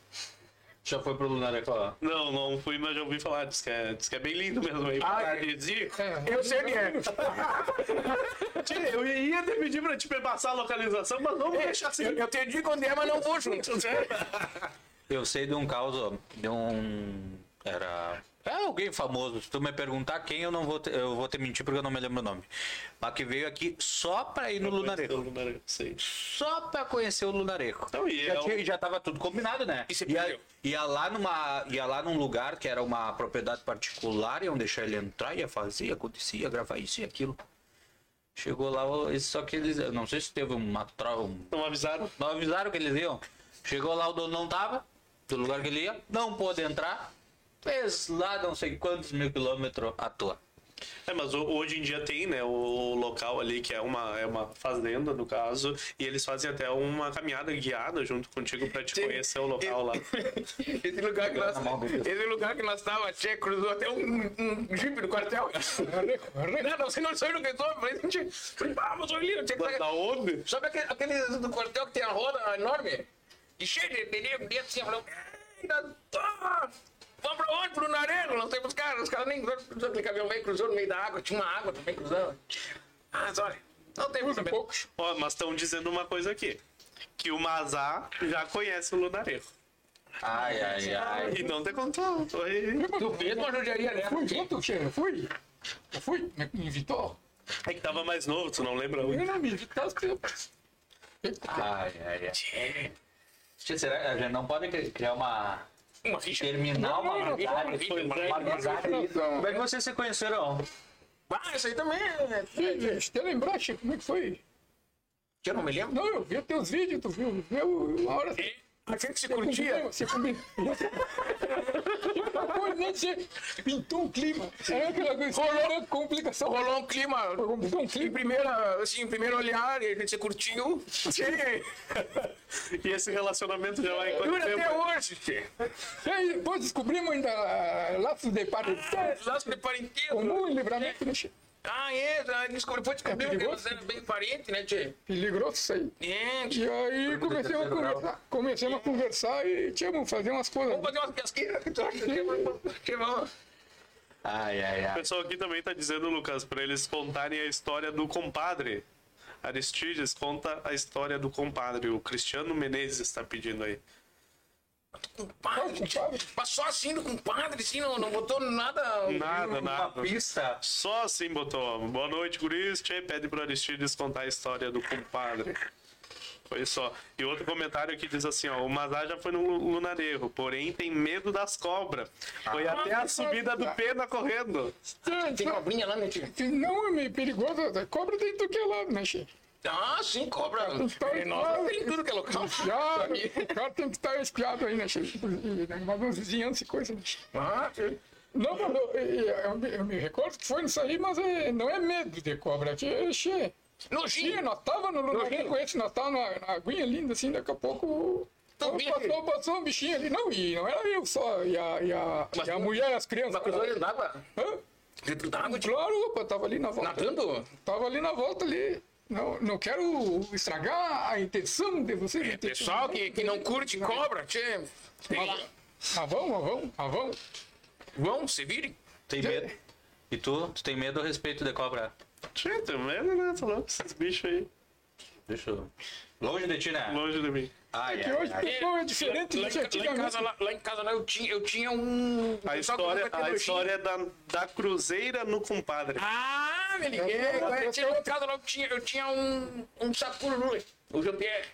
S3: Já foi pro Lunareco lá.
S4: Não, não fui, mas já ouvi falar. Diz que é, diz que é bem lindo mesmo aí. Paradisíaco.
S2: Eu sei onde é. [laughs]
S4: Eu ia te pedir pra te passar a localização, mas vamos deixar assim.
S2: Eu, eu te digo onde é, mas não vou junto. [laughs]
S3: Eu sei de um caso, de um. Era. É alguém famoso. Se tu me perguntar quem, eu não vou te, eu vou te mentir porque eu não me lembro o nome. Mas que veio aqui só pra ir no Lunareco. Só pra conhecer o Lunareco.
S4: Então, e
S3: já,
S4: é
S3: tinha- já tava tudo combinado, né?
S2: E você
S3: ia, ia lá numa. Ia lá num lugar que era uma propriedade particular, iam deixar ele entrar, ia fazer, ia acontecer, ia gravar isso e aquilo. Chegou lá, só que eles. Não sei se teve uma troca. Um,
S4: Não avisaram?
S3: não avisaram que eles iam. Chegou lá, o dono não tava, do lugar que ele ia, não pôde entrar. Fez lá não sei quantos mil quilômetros à toa.
S4: É, mas ho- hoje em dia tem, né, o local ali que é uma, é uma fazenda, no caso, e eles fazem até uma caminhada guiada junto contigo pra te
S2: Sim.
S4: conhecer o local lá. [laughs]
S2: Esse lugar que nós, esse lugar que nós tava, Tchê, cruzou até um, um jipe do quartel. [laughs] Não, você não sabe do que eu Falei, gente, ah, olha ali, tinha que
S4: da onde?
S2: Sabe aquele, aquele do quartel que tem a roda enorme? E cheio de de nego dentro assim, eu falei, ainda. Vamos pra onde? Pro Narego? Não sei pros caras. Os caras nem cruzou aquele caminhão meio cruzou no meio da água. Tinha uma água também cruzando. Ah, mas olha, não tem muito
S1: poucos.
S4: Ó, mas estão dizendo uma coisa aqui. Que o Mazá já conhece o Lunarejo.
S3: Ai, ai, ai.
S4: E não te contou. Foi...
S2: Tu fez uma judiaria, né?
S1: Fui junto, che, eu fui. Eu fui, me invitou.
S4: É que tava mais novo, tu não lembra
S1: Eu não me invitaste.
S3: Ai, ai, ai. Tia, Será que a gente não pode cri- criar uma.
S2: Uma ficha.
S3: terminar uma Uma amizade. Como é que vocês se conheceram?
S2: Ah, isso aí também. é-
S1: Deixa eu lembrar, che, como é que foi?
S2: Eu não me lembro.
S1: Não, eu vi teus vídeos, tu viu? Viu uma hora.
S2: A gente se
S1: Você
S2: curtia.
S1: Você combinou. [laughs] Che, Pintou um clima. Era aquela coisa. Rolou complicação.
S2: Rolou um clima.
S1: Um
S2: Em
S1: clima.
S2: primeira, assim, em primeiro olhar, a gente curtiu. [laughs]
S4: E esse relacionamento já vai em quanto
S2: Dura até
S4: tempo?
S2: hoje.
S1: E aí, depois descobrimos ainda ah, laços de parentesco.
S2: Laço de parentesco.
S1: Comum em livramento, né?
S2: Ah, é, descobri- depois descobriu que
S1: perigoso?
S2: você era bem parente, né, Tchê?
S1: Peligroso isso aí.
S2: É, tchê.
S1: E aí comecemos a conversar, comecemos a conversar e tínhamos fazer umas coisas.
S2: Vamos fazer umas pesquisas. que que que vamos?
S3: Ai, ai,
S4: O
S3: ai.
S4: pessoal aqui também tá dizendo, Lucas, pra eles contarem a história do compadre. Aristides conta a história do compadre. O Cristiano Menezes está pedindo aí.
S2: Compadre, só assim do compadre, assim, não, não botou nada.
S4: Nada, nada.
S3: pista.
S4: Só assim botou. Boa noite, guris. Tchê, pede pro Aristides contar a história do compadre. Foi só. E outro comentário que diz assim, ó, o Mazá já foi no Lu- lunarejo, porém tem medo das cobras. Foi até a subida do Pena correndo.
S2: Tem cobrinha lá, né, Tchê?
S1: Não é meio perigoso, cobra tem tudo que é lado, né, che?
S2: Ah, sim, cobra.
S1: Então,
S2: É, Nossa, tem tudo que é local.
S1: Já, o cara tem que estar espiado aí, né, che? E, né, Mas uns vizinhanças e coisa, né, che?
S2: Ah.
S1: Não, mas eu, eu, eu me- recordo que foi nisso aí, mas é, não é medo de cobra, que che. Sim,
S2: Nojinho.
S1: nós tava no lugar com esse, nós tava na, na aguinha linda, assim, daqui a pouco.
S2: Também.
S1: Passou, passou um bichinho ali, não, e não era eu só, e a, e a,
S2: Mas
S1: e a mulher e as crianças.
S2: Uma coisa dentro d'água.
S1: Hã?
S2: Dentro d'água, Tchê.
S1: Claro, opa, tava ali na volta.
S2: Nadando?
S1: Tava ali na volta ali. Não, não quero estragar a intenção de vocês.
S2: É, Pessoal que, que não curte cobra, Tchê.
S1: Ah, vamos, ah, vamos, ah, vamos.
S2: Vão, se virem.
S3: Tem medo? E tu? Tu tem medo a respeito de cobra?
S4: Tchê, tem medo, né? Tô louco, esses bichos aí.
S3: Deixa eu. Longe de ti, né?
S4: Longe de mim.
S3: Ai,
S1: Que
S3: ai,
S1: hoje o
S3: ai.
S1: pessoal é diferente
S2: lá,
S1: do que
S2: lá em casa, lá, lá em casa lá, eu tinha, eu tinha um.
S4: A história, a história é da, da cruzeira no compadre.
S2: Ah, me liguei.
S1: Eu- eu-
S2: Eu, tinha, lá em casa lá, eu tinha, eu tinha um, um sapuru, o Jean-Pierre.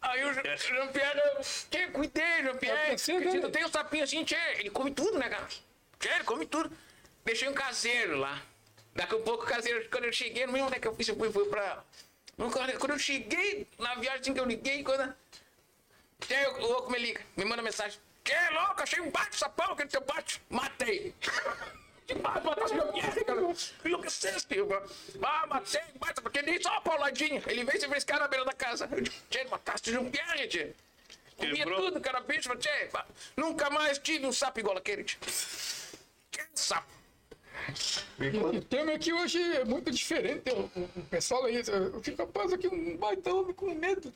S2: Aí o Jean-
S4: É.
S2: Jean-Pierre, eu que cuidei, Jean-Pierre.
S1: Eu dele.
S2: Tu tem um sapinho assim, tchê, ele come tudo, né, cara? Tchê, ele come tudo. Deixei um caseiro lá. Daqui a pouco o caseiro, quando eu cheguei, não lembro onde é que eu fiz, eu fui, fui pra. Quando eu cheguei na viagem assim que eu liguei, quando. Tchê, o louco me liga, me manda mensagem. Que louco, achei um bate sapão aqui [laughs] no teu pátio. Matei. Que mata, matasse meu pierre, cara. Enlouqueceste. Ah, matei, mata, porque nem só uma pauladinha. Ele veio se frescar na beira da casa. Eu digo, Tchê, mataste um pierre, tchê. Comia tudo, cara, bicho, tchê, nunca mais tive um sapo igual aquele, tchê. Que sapo.
S1: O tema é que hoje é muito diferente. O, pessoal aí, eu fico rapaz aqui um baita homem com medo.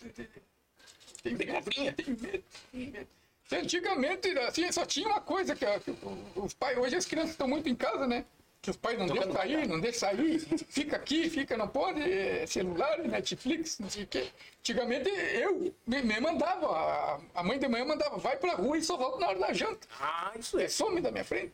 S1: Tem medo, tem medo, tem medo. Antigamente, assim, só tinha uma coisa que, a- que os pais, hoje as crianças estão muito em casa, né? Que os pais não deixam sair, não deixam sair, fica aqui, fica, não pode, é, celular, Netflix, não sei o quê. Antigamente eu me, mandava, a, mãe de manhã mandava, vai pra rua e só volta na hora da janta.
S2: Ah, isso é.
S1: É, some da minha frente.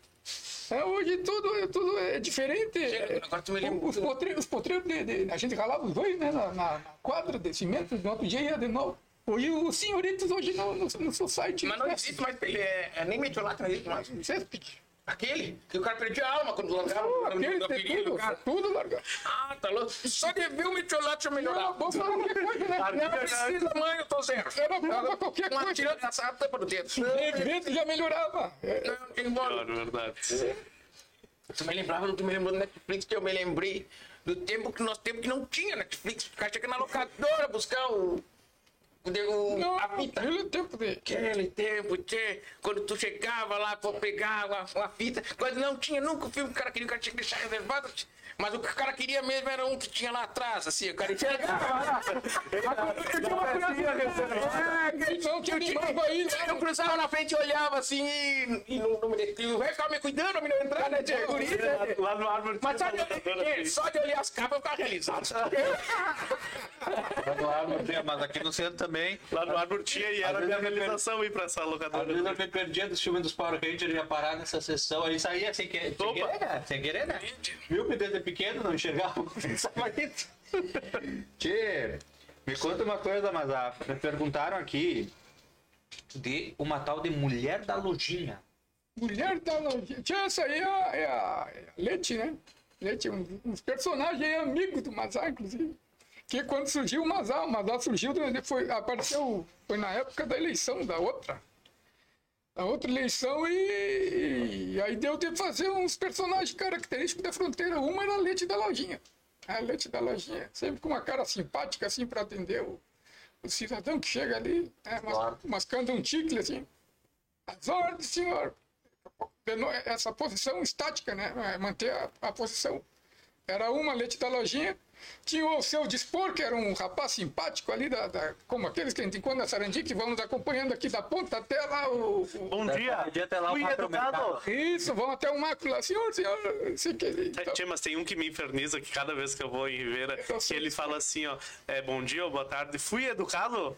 S1: É, hoje tudo, tudo é diferente. É,
S2: agora tu me lembra-
S1: Os potreiros, os potreiros de, de- a gente ralava os dois né, na, na- quadra de cimento, no outro dia ia de novo. Hoje os senhoritos hoje no, no, no society.
S2: Mas não existe mais, é, é, nem metiolato não existe mais.
S1: Céspide.
S2: Aquele, que o cara perdia a alma quando largava
S1: Oh, aquele
S2: no
S1: tem
S2: apelido do
S1: tudo,
S2: cara.
S1: tudo largado.
S2: Ah, tá louco. Só de ver o metiolato já
S1: Era
S2: melhorava.
S1: bom pra qualquer coisa, né?
S2: Não precisa, mãe, eu tô zero.
S1: Era bom pra qualquer
S2: Uma
S1: coisa.
S2: tirada essa tampa do dedo.
S1: Evento já melhorava.
S2: Não, tem embora.
S4: Claro, verdade.
S2: Tu me lembrava, tu me lembrou do Netflix que eu me lembrei do tempo que nós temos que não tinha Netflix. O cara tinha que ir na locadora buscar o. o,
S1: não,
S2: a fita.
S1: aquele tempo de.
S2: Aquele tempo, tchê, quando tu chegava lá pra pegar uma, fita, quando não tinha nunca o filme o cara queria, o cara tinha que deixar reservado. tchê. Mas o que o cara queria mesmo era um que tinha lá atrás, assim, o cara enxergava lá. Eu [laughs] tinha uma criança-
S1: Não, que animava aí.
S2: Eu cruzava na frente e olhava assim e, e não, não me deixava. E o velho ficava me cuidando me não entrar, né, tchê? Guri, né?
S4: Lá no árvore
S2: Mas só
S4: tinha
S2: de, é, só de olhar as capas eu ficava realizado.
S3: Mas aqui no centro também.
S4: Lá no árvore tinha e era minha
S3: me
S4: realização ir pra essa
S3: Às
S4: locadora.
S3: vezes eu me perdia dos filmes dos Power Rangers ia parar nessa sessão, aí saía sem, que... sem querer, né? Sem querer, né? Viu que desde pequeno não enxergava o que estava isso. Tchê, me conta uma coisa, mas ah, me perguntaram aqui de uma tal de mulher da lojinha.
S1: Mulher da lojinha. Tinha essa aí é a, é a- é Leite, né? Leite, um- uns personagens aí amigos do Mazar, inclusive. Que quando surgiu o Mazar, o Mazar surgiu, foi, apareceu, foi na época da eleição, da outra. Da outra eleição e, e aí deu de fazer uns personagens característicos da fronteira. Uma era a Leite da lojinha. A Leite da lojinha, sempre com uma cara simpática assim para atender o, o cidadão que chega ali, né, mas,
S3: Claro.
S1: mascando um chicle assim. As ordens, senhor. Essa posição estática, né? é, Manter a, a posição. Era uma leite da lojinha. Tinha o seu dispor, que era um rapaz simpático ali, da, da- como aqueles que a gente encontra na Sarandi, que vão nos acompanhando aqui da ponta até lá o. o-
S4: Bom dia.
S3: Podia ter lá o
S4: Fui educado.
S1: isso, vão até o macro lá, senhor, senhor, que ele.
S4: É, Tchê, mas tem um que me inferniza que cada vez que eu vou em Ribeira,
S1: Eu
S4: que ele fala assim, ó, é, bom dia ou boa tarde, fui educado?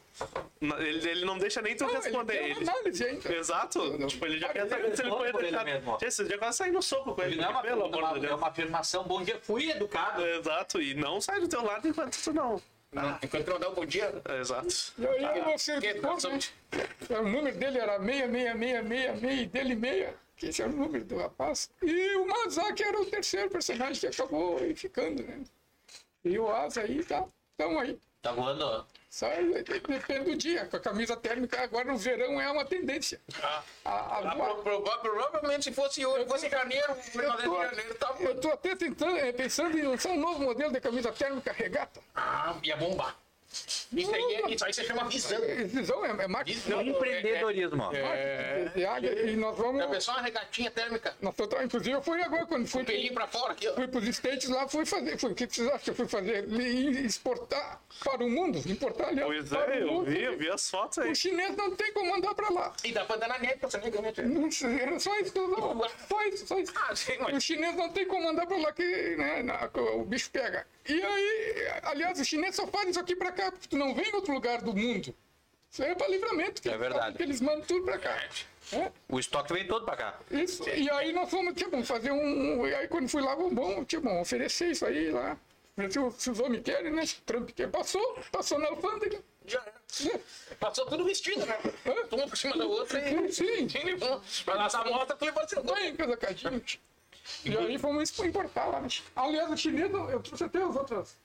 S4: Não, Ele, ele não deixa nem tu
S1: Não, ele
S4: responder.
S1: uma
S4: Ele,
S1: análise ainda.
S4: Exato.
S1: Não,
S4: tipo, ele já
S1: não,
S4: quer
S1: ele
S4: saber se ele foi
S3: ele
S4: educado. Esse dia quase sair no soco com ele,
S3: Não é uma,
S4: pelo amor de
S3: é
S4: Deus.
S3: uma afirmação, bom dia, fui educado.
S4: Exato, e não sai do teu lado enquanto tu não.
S2: Não, enquanto não dá um bom dia.
S4: Exato.
S1: E aí o seu
S2: Que
S1: né? O número dele era 66666 e dele meia, que esse era o número do rapaz. E o Mazak era o terceiro personagem que acabou ficando, né? E o Asa aí tá, tamo aí.
S3: Tá voando, ó.
S1: Só depende do dia. Com a camisa térmica, agora no verão é uma tendência. A, a,
S2: Ah,
S1: voar.
S2: pro- prova- provavelmente se fosse hoje, fosse janeiro,
S1: eu, tô,
S2: janeiro, tava.
S1: eu tô até tentando, eh, pensando em lançar um novo modelo de camisa térmica regata.
S2: Ah, ia bombar. Isso aí, é- isso aí se chama visão.
S1: Visão é, é marketing.
S2: Visão.
S3: Empreendedorismo. ó.
S1: marketing de águia, e nós vamos.
S2: É pessoal uma regatinha térmica.
S1: Nós tô, inclusive, eu fui agora, quando fui,
S2: pelinho pra fora aqui, ó.
S1: fui para os States lá, fui fazer. Fui, o que que vocês acham que eu fui fazer? Exportar para o mundo. Importar, aliás,
S4: Pois
S1: para
S4: é,
S1: o
S4: eu
S1: mundo.
S4: vi, eu vi as fotos aí.
S1: O chinês não tem como mandar para lá.
S2: E dá pra andar na neve, pra você
S1: sei, Era só isso, não, só isso, só isso.
S2: Ah, sim,
S1: O
S2: mas.
S1: chinês não tem como mandar para lá que né, na- que o bicho pega. E aí, aliás, o chinês só faz isso aqui para cá, porque tu não vem em outro lugar do mundo. Isso aí é para livramento. que
S3: É
S1: eles
S3: verdade.
S1: Que eles mandam tudo para cá. É,
S3: O estoque vem todo pra cá.
S1: isso. E aí nós fomos, tipo, fazer um. um- E aí quando fui lá, vamos, bom, tipo, oferecer isso aí lá. Se, os- homens querem, né? Trump quer. Passou, passou na alfândega.
S2: Já. Passou tudo vestido, né? Uma por cima da outra e.
S1: Sim,
S2: Sim, [laughs] levou. Pra lançar a moto, tu levou assim.
S1: bem casacadinho. E aí fomos importar lá. né? Aliás, o chinês, eu trouxe até as outras,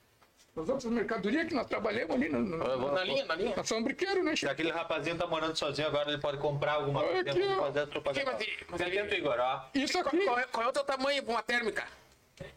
S1: as outras mercadorias que nós trabalhamos ali no, no,
S2: Na linha, na linha.
S1: na São Briqueiro, né?
S3: Se aquele rapazinho tá morando sozinho, agora ele pode comprar alguma coisa.
S1: aqui,
S3: Vamos
S1: ó.
S3: fazer a propaganda.
S2: Mas- mas ele-
S3: atento, Igor, ó.
S1: Isso
S2: Qual,
S1: aqui.
S2: qual é, qual é o teu tamanho pra uma térmica?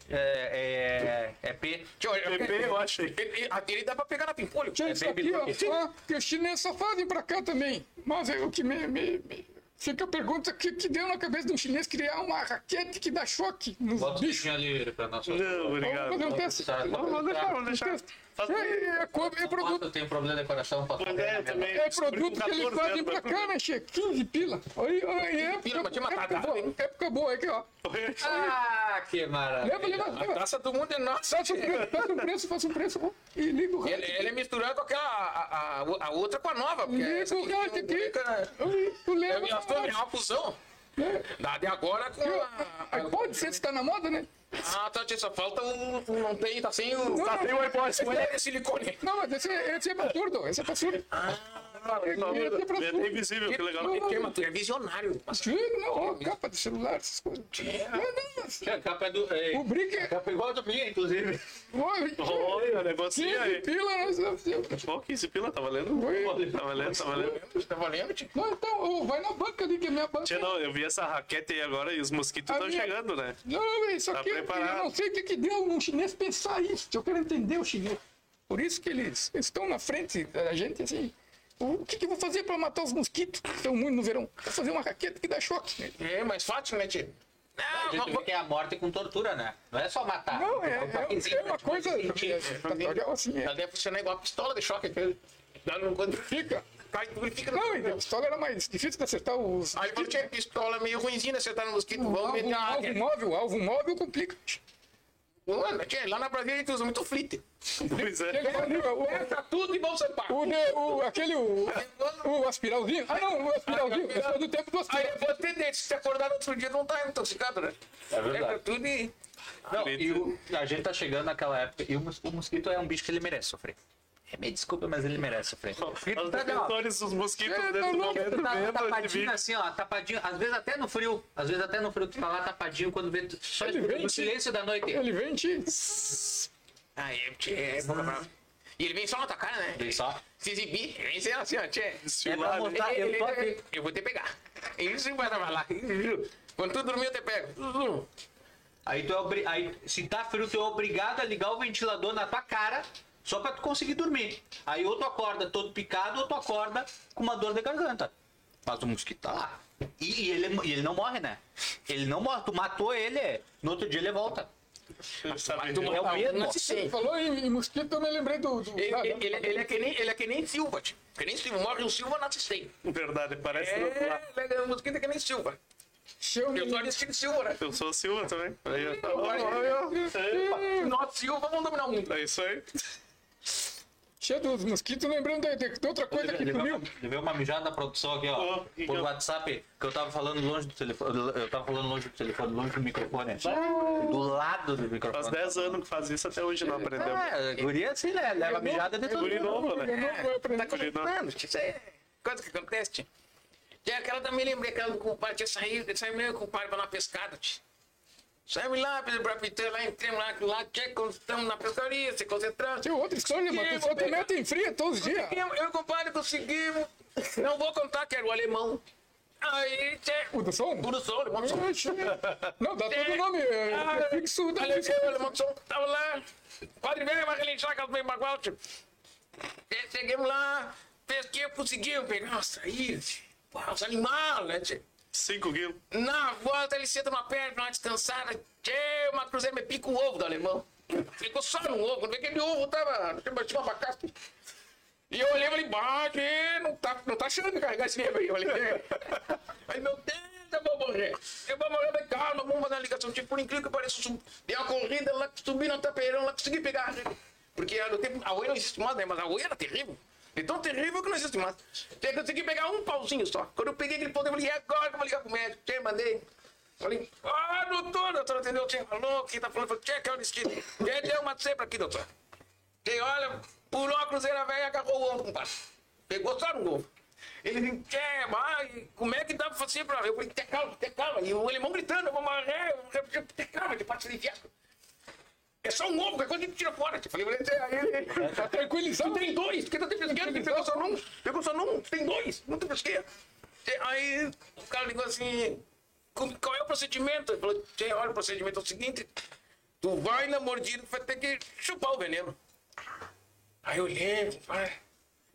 S3: É, é, é P.
S2: Tio, eu-
S4: PP, eu
S2: ele- aquele dá pra pegar na pimpolho.
S1: Tinha isso aqui, ó, que os chineses só fazem pra cá também. Mas é o que me, me- me Fica a pergunta: o que, que deu na cabeça de um chinês criar uma raquete que dá choque nos
S3: Bota o
S1: bichos?
S3: bichinho ali pra nossa.
S4: Não, obrigado.
S1: Vamos fazer um teste.
S3: Tá,
S4: Vamos vamos deixar, vamos deixar. Faz-
S1: É, é, co- é produto,
S3: Eu tenho problema de coração, posso
S4: Pois é, também.
S1: é produto que eles
S4: 14
S1: fazem pra cá, né, Che? 15 pila. Aí, aí, época,
S2: Pila, mas tinha matado,
S1: época, boa, época boa, aqui, ó.
S3: Ah, que
S1: Leva,
S3: maravilha.
S1: leva,
S2: A
S1: leva.
S2: taça do mundo é nossa.
S1: Faça um preço, faça um preço, faça um preço. ó. E liga o
S2: Ele,
S1: rádio.
S2: ele é misturado com aquela. A, a, a outra com a nova.
S1: Liga o rádio aqui.
S2: né?
S1: Tu
S2: É
S1: leva.
S2: é uma fusão. Da de agora com a.
S1: Aí pode ser, se tá na moda, né?
S2: Ah, tá, só falta o. o- Não tem, tá sem o.
S1: Não,
S2: Tá sem o iPod.
S1: esse-
S2: é de silicone.
S1: Não, mas esse, esse é pra surdo, esse é pra surdo. Esse é
S4: é invisível, que legal.
S2: Que, que, tu é visionário. Mas,
S1: Sim, não, ó, capa de celular, essas coisas. Não, não, mas
S3: A capa é do. ei,
S1: o
S3: A
S1: é.
S3: capa é igual a do minha, inclusive.
S1: Oi,
S4: Olha, negocinho
S1: 15
S4: aí.
S1: pila, né?
S4: Pô, 15 pila, tá valendo?
S1: Oi.
S4: Tá valendo, tá valendo.
S2: tá valendo, tio?
S1: Não, então, vai na banca ali, que é minha banca.
S4: Tia, não, eu vi essa raquete aí agora e os mosquitos
S1: A
S4: estão
S1: minha-
S4: chegando, né?
S1: Não, isso
S4: Tá
S1: aqui, eu
S4: preparado.
S1: não sei o que, que deu um chinês pensar isso. Eu quero entender o chinês. Por isso que eles estão na frente da gente, assim. O que, que eu vou fazer para matar os mosquitos que estão muito no verão? Vou fazer uma raquete que dá choque.
S2: É mais fácil, né, tio?
S3: A
S2: Não,
S3: gente vê
S2: vamos.
S3: que é a morte com tortura, né? Não é só matar.
S1: Não, é,
S3: toquezinho,
S1: é, é uma
S3: né?
S1: coisa. É, assim, é.
S2: Ela deve funcionar igual a pistola de choque. que Dá no quando
S1: Fica.
S2: cai tudo e fica.
S1: Não, a pistola era mais difícil de acertar os.
S2: Aí quando tinha pistola meio ruimzinha de acertar no mosquito, vamos
S1: alvo,
S2: meter a
S1: alvo móvel, alvo móvel complica.
S2: Mano, tia, lá na Brasília a gente usa muito flit.
S4: Pois é.
S1: O,
S2: Tá tudo igual você pá.
S1: o, o, aquele, o, o aspiralzinho. Ah, não, o aspiralzinho. Esse é do tempo do
S2: Aí
S1: aspiral.
S2: você desse, se acordar no outro dia, não tá intoxicado, né?
S3: É verdade.
S2: É tudo e...
S3: Não, e o- a gente tá chegando naquela época e o, o mosquito é um bicho que ele merece sofrer. É, me desculpa, mas ele merece sofrer.
S4: Os
S3: tá,
S4: defensores dos mosquitos
S1: É,
S4: nesse
S1: não, não,
S4: momento
S3: tá tapadinho assim, ó, tapadinho, às vezes até no frio, às vezes até no frio tu tá lá tapadinho quando vê tu- só
S1: Ele vem
S3: no silêncio da noite.
S1: Ele vem te.
S2: Aí, é boca brava. E ele vem só na tua cara, né?
S3: Vem só.
S2: Se exibir, vem sendo assim, ó.
S3: É
S4: Desfilar,
S3: mostrar,
S2: Ele-
S3: eu
S2: ele-
S3: tô aqui.
S2: eu vou te pegar. Isso vai trabalhar. Quando tu dormir, eu te pego.
S3: Aí tu é obri... aí se tá frio, tu é obrigado a ligar o ventilador na tua cara só pra tu conseguir dormir. Aí ou tu acorda todo picado ou tu acorda com uma dor de garganta. Mas o mosquito tá lá. E, e ele, e ele não morre, né? Ele não morre. Tu matou ele, no outro dia ele volta.
S4: Sabe?
S2: Tu
S3: É o medo.
S2: nasce
S1: Você falou em, em mosquito, eu me lembrei do. do
S2: Ele,
S1: ah,
S2: ele, ele, ele é que nem, ele é que nem Silva, tio. Que nem Silva. Morre o Silva, nasce 100.
S4: Verdade, parece.
S2: É, ele é um mosquito que nem Silva. Eu sou Aristide Silva, né?
S4: Eu sou o Silva também. Aí, ó.
S2: Olha, Nós Silva, vamos dominar o mundo.
S4: É isso aí.
S1: Cheio dos mosquitos, lembrando de, de- de outra coisa que
S3: Levei
S1: sumiu.
S3: uma, levei uma mijada da produção aqui, ó.
S4: Que
S3: por
S4: que eu-
S3: WhatsApp, que eu tava falando longe do telefone. Eu tava falando longe do telefone, longe do microfone. Do lado do microfone.
S4: Faz 10 anos que faz isso, até hoje não aprendeu.
S3: É, guria assim, né? Leva mijada de todo
S4: Guri novo, né?
S1: Aprender.
S2: Tá tio. Isso é coisa que acontece, tio. Tinha aquela também, lembrei aquela do compadre, tinha saído, saído meio com o compadre pra uma pescada, tio. Saímos lá, pelo Brapitã, lá, entramos lá, lá, tchê, quando estamos na pescaria, se concentrando.
S1: Tem outra história, mas tu só te mete em fria todos os dias.
S2: Eu e o compadre conseguimos. Não vou contar que era o alemão. Aí, tchê,
S1: O do som?
S2: o do sol, o alemão do som.
S1: Oxe. Não, dá todo o nome. É, é fixo da
S2: aqui, o alemão do som tava lá. Padre velho, vai relinchar aquelas meio bagual, tio. Chegamos lá, pesquei, conseguimos pegar saídas. Pô, os animais, né, tio?
S4: 5 quilos.
S2: Na volta, ele senta numa perna, uma descansada. Tchê, uma cruzeira me pica o ovo do alemão. Ficou só no ovo, quando vê que aquele ovo tava. Tinha uma abacate. E eu olhei e falei, tchê, não tá, não tá achando de carregar esse livro aí. Eu falei, tchê. Aí, meu Deus, eu vou morrer. Eu vou morrer, mas calma, vamos fazer uma ligação. Tipo, por incrível que pareça, eu sub- dei uma corrida lá, subi no tapeirão lá, consegui pegar. Porque no tempo, a oi não mais, né? Mas a oi era terrível. De tão terrível que não existe mais. Que consegui pegar um pauzinho só. Quando eu peguei aquele pau, eu falei, e agora que eu vou ligar pro médico? Tchê, mandei. Falei, ah, doutor, doutor, entendeu? Tchê, alô, quem tá falando? Falei, tchê, que é o destino. Tchê, deu uma zebra aqui, doutor. Tchê, olha, pulou a cruzeira velha agarrou o ovo, compadre. Pegou só no ovo. Ele tchê, mas como é que dá pra fazer pra... Eu falei, tchê, calma, calma. E o alemão gritando, eu vou morrer, eu. Tchê, calma, de parte de fiasco. É só um ovo, qualquer coisa a gente tira fora. Tchê. Falei, tchê, aí ele...
S1: Tá tranquilizado.
S2: Tem dois, porque tu tem pesqueiro, ele pegou só num, pegou só num, tem dois, não tem pesqueiro. Tchê, Aí o cara ligou assim, "Com- qual é o procedimento? Ele falou, olha, o procedimento é o seguinte, tu vai na mordida, vai ter que chupar o veneno. Aí eu olhei, pai,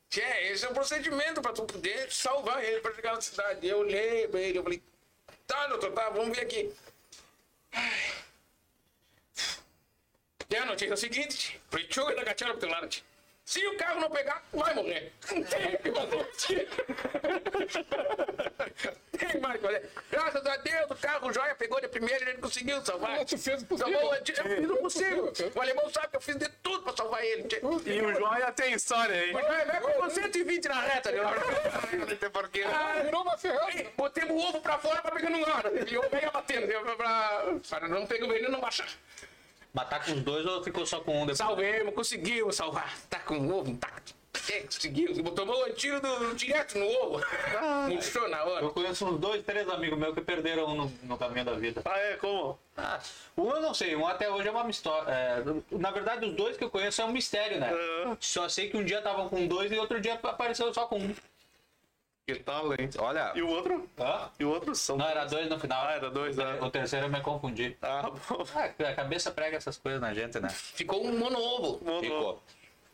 S2: Tchê, esse é o procedimento pra tu poder salvar ele pra chegar na cidade. Eu olhei pra ele, eu falei, tá, doutor, tá, vamos ver aqui. Ai. E a notícia é o seguinte, Pichuga da lado, tchê. Se o carro não pegar, vai morrer. Não tem que fazer. Tem mais que fazer. Graças a Deus, o carro joia pegou de primeira e ele conseguiu salvar.
S1: Tu fez o possível.
S2: Salvou, eu fiz o possível. O alemão sabe que eu fiz de tudo pra salvar ele.
S4: E o Joia tem história aí.
S2: Vai, vai com 120 na reta, né? Porquê.
S1: Ah, virou uma ferrada.
S2: Botei o ovo pra fora pra pegar no ar. E o meia batendo, né? pra, pra, para não pegar o veneno não baixar.
S3: Matar com os dois ou ficou só com um depois?
S2: Salvemos, conseguimos salvar. Tá com o ovo intacto. É, conseguiu. Tomou o tiro do, direto no ovo. Murchou na hora.
S3: Eu conheço uns dois, três amigos meus que perderam um no, no caminho da vida.
S4: Ah, é? Como?
S3: Ah, um eu não sei, um até hoje é uma história. é, na verdade, os dois que eu conheço é um mistério, né?
S4: Ah.
S3: Só sei que um dia estavam com dois e outro dia apareceu só com um.
S4: Que tal, hein?
S3: Olha.
S4: E o outro?
S3: Hã?
S4: E o outro são.
S3: Não, era dois no final.
S4: Ah, era dois, né?
S3: O terceiro eu me confundi.
S4: Ah, bom.
S3: Ah, a cabeça prega essas coisas na gente, né?
S2: Ficou um mono-ovo.
S4: Mono-
S3: Ficou.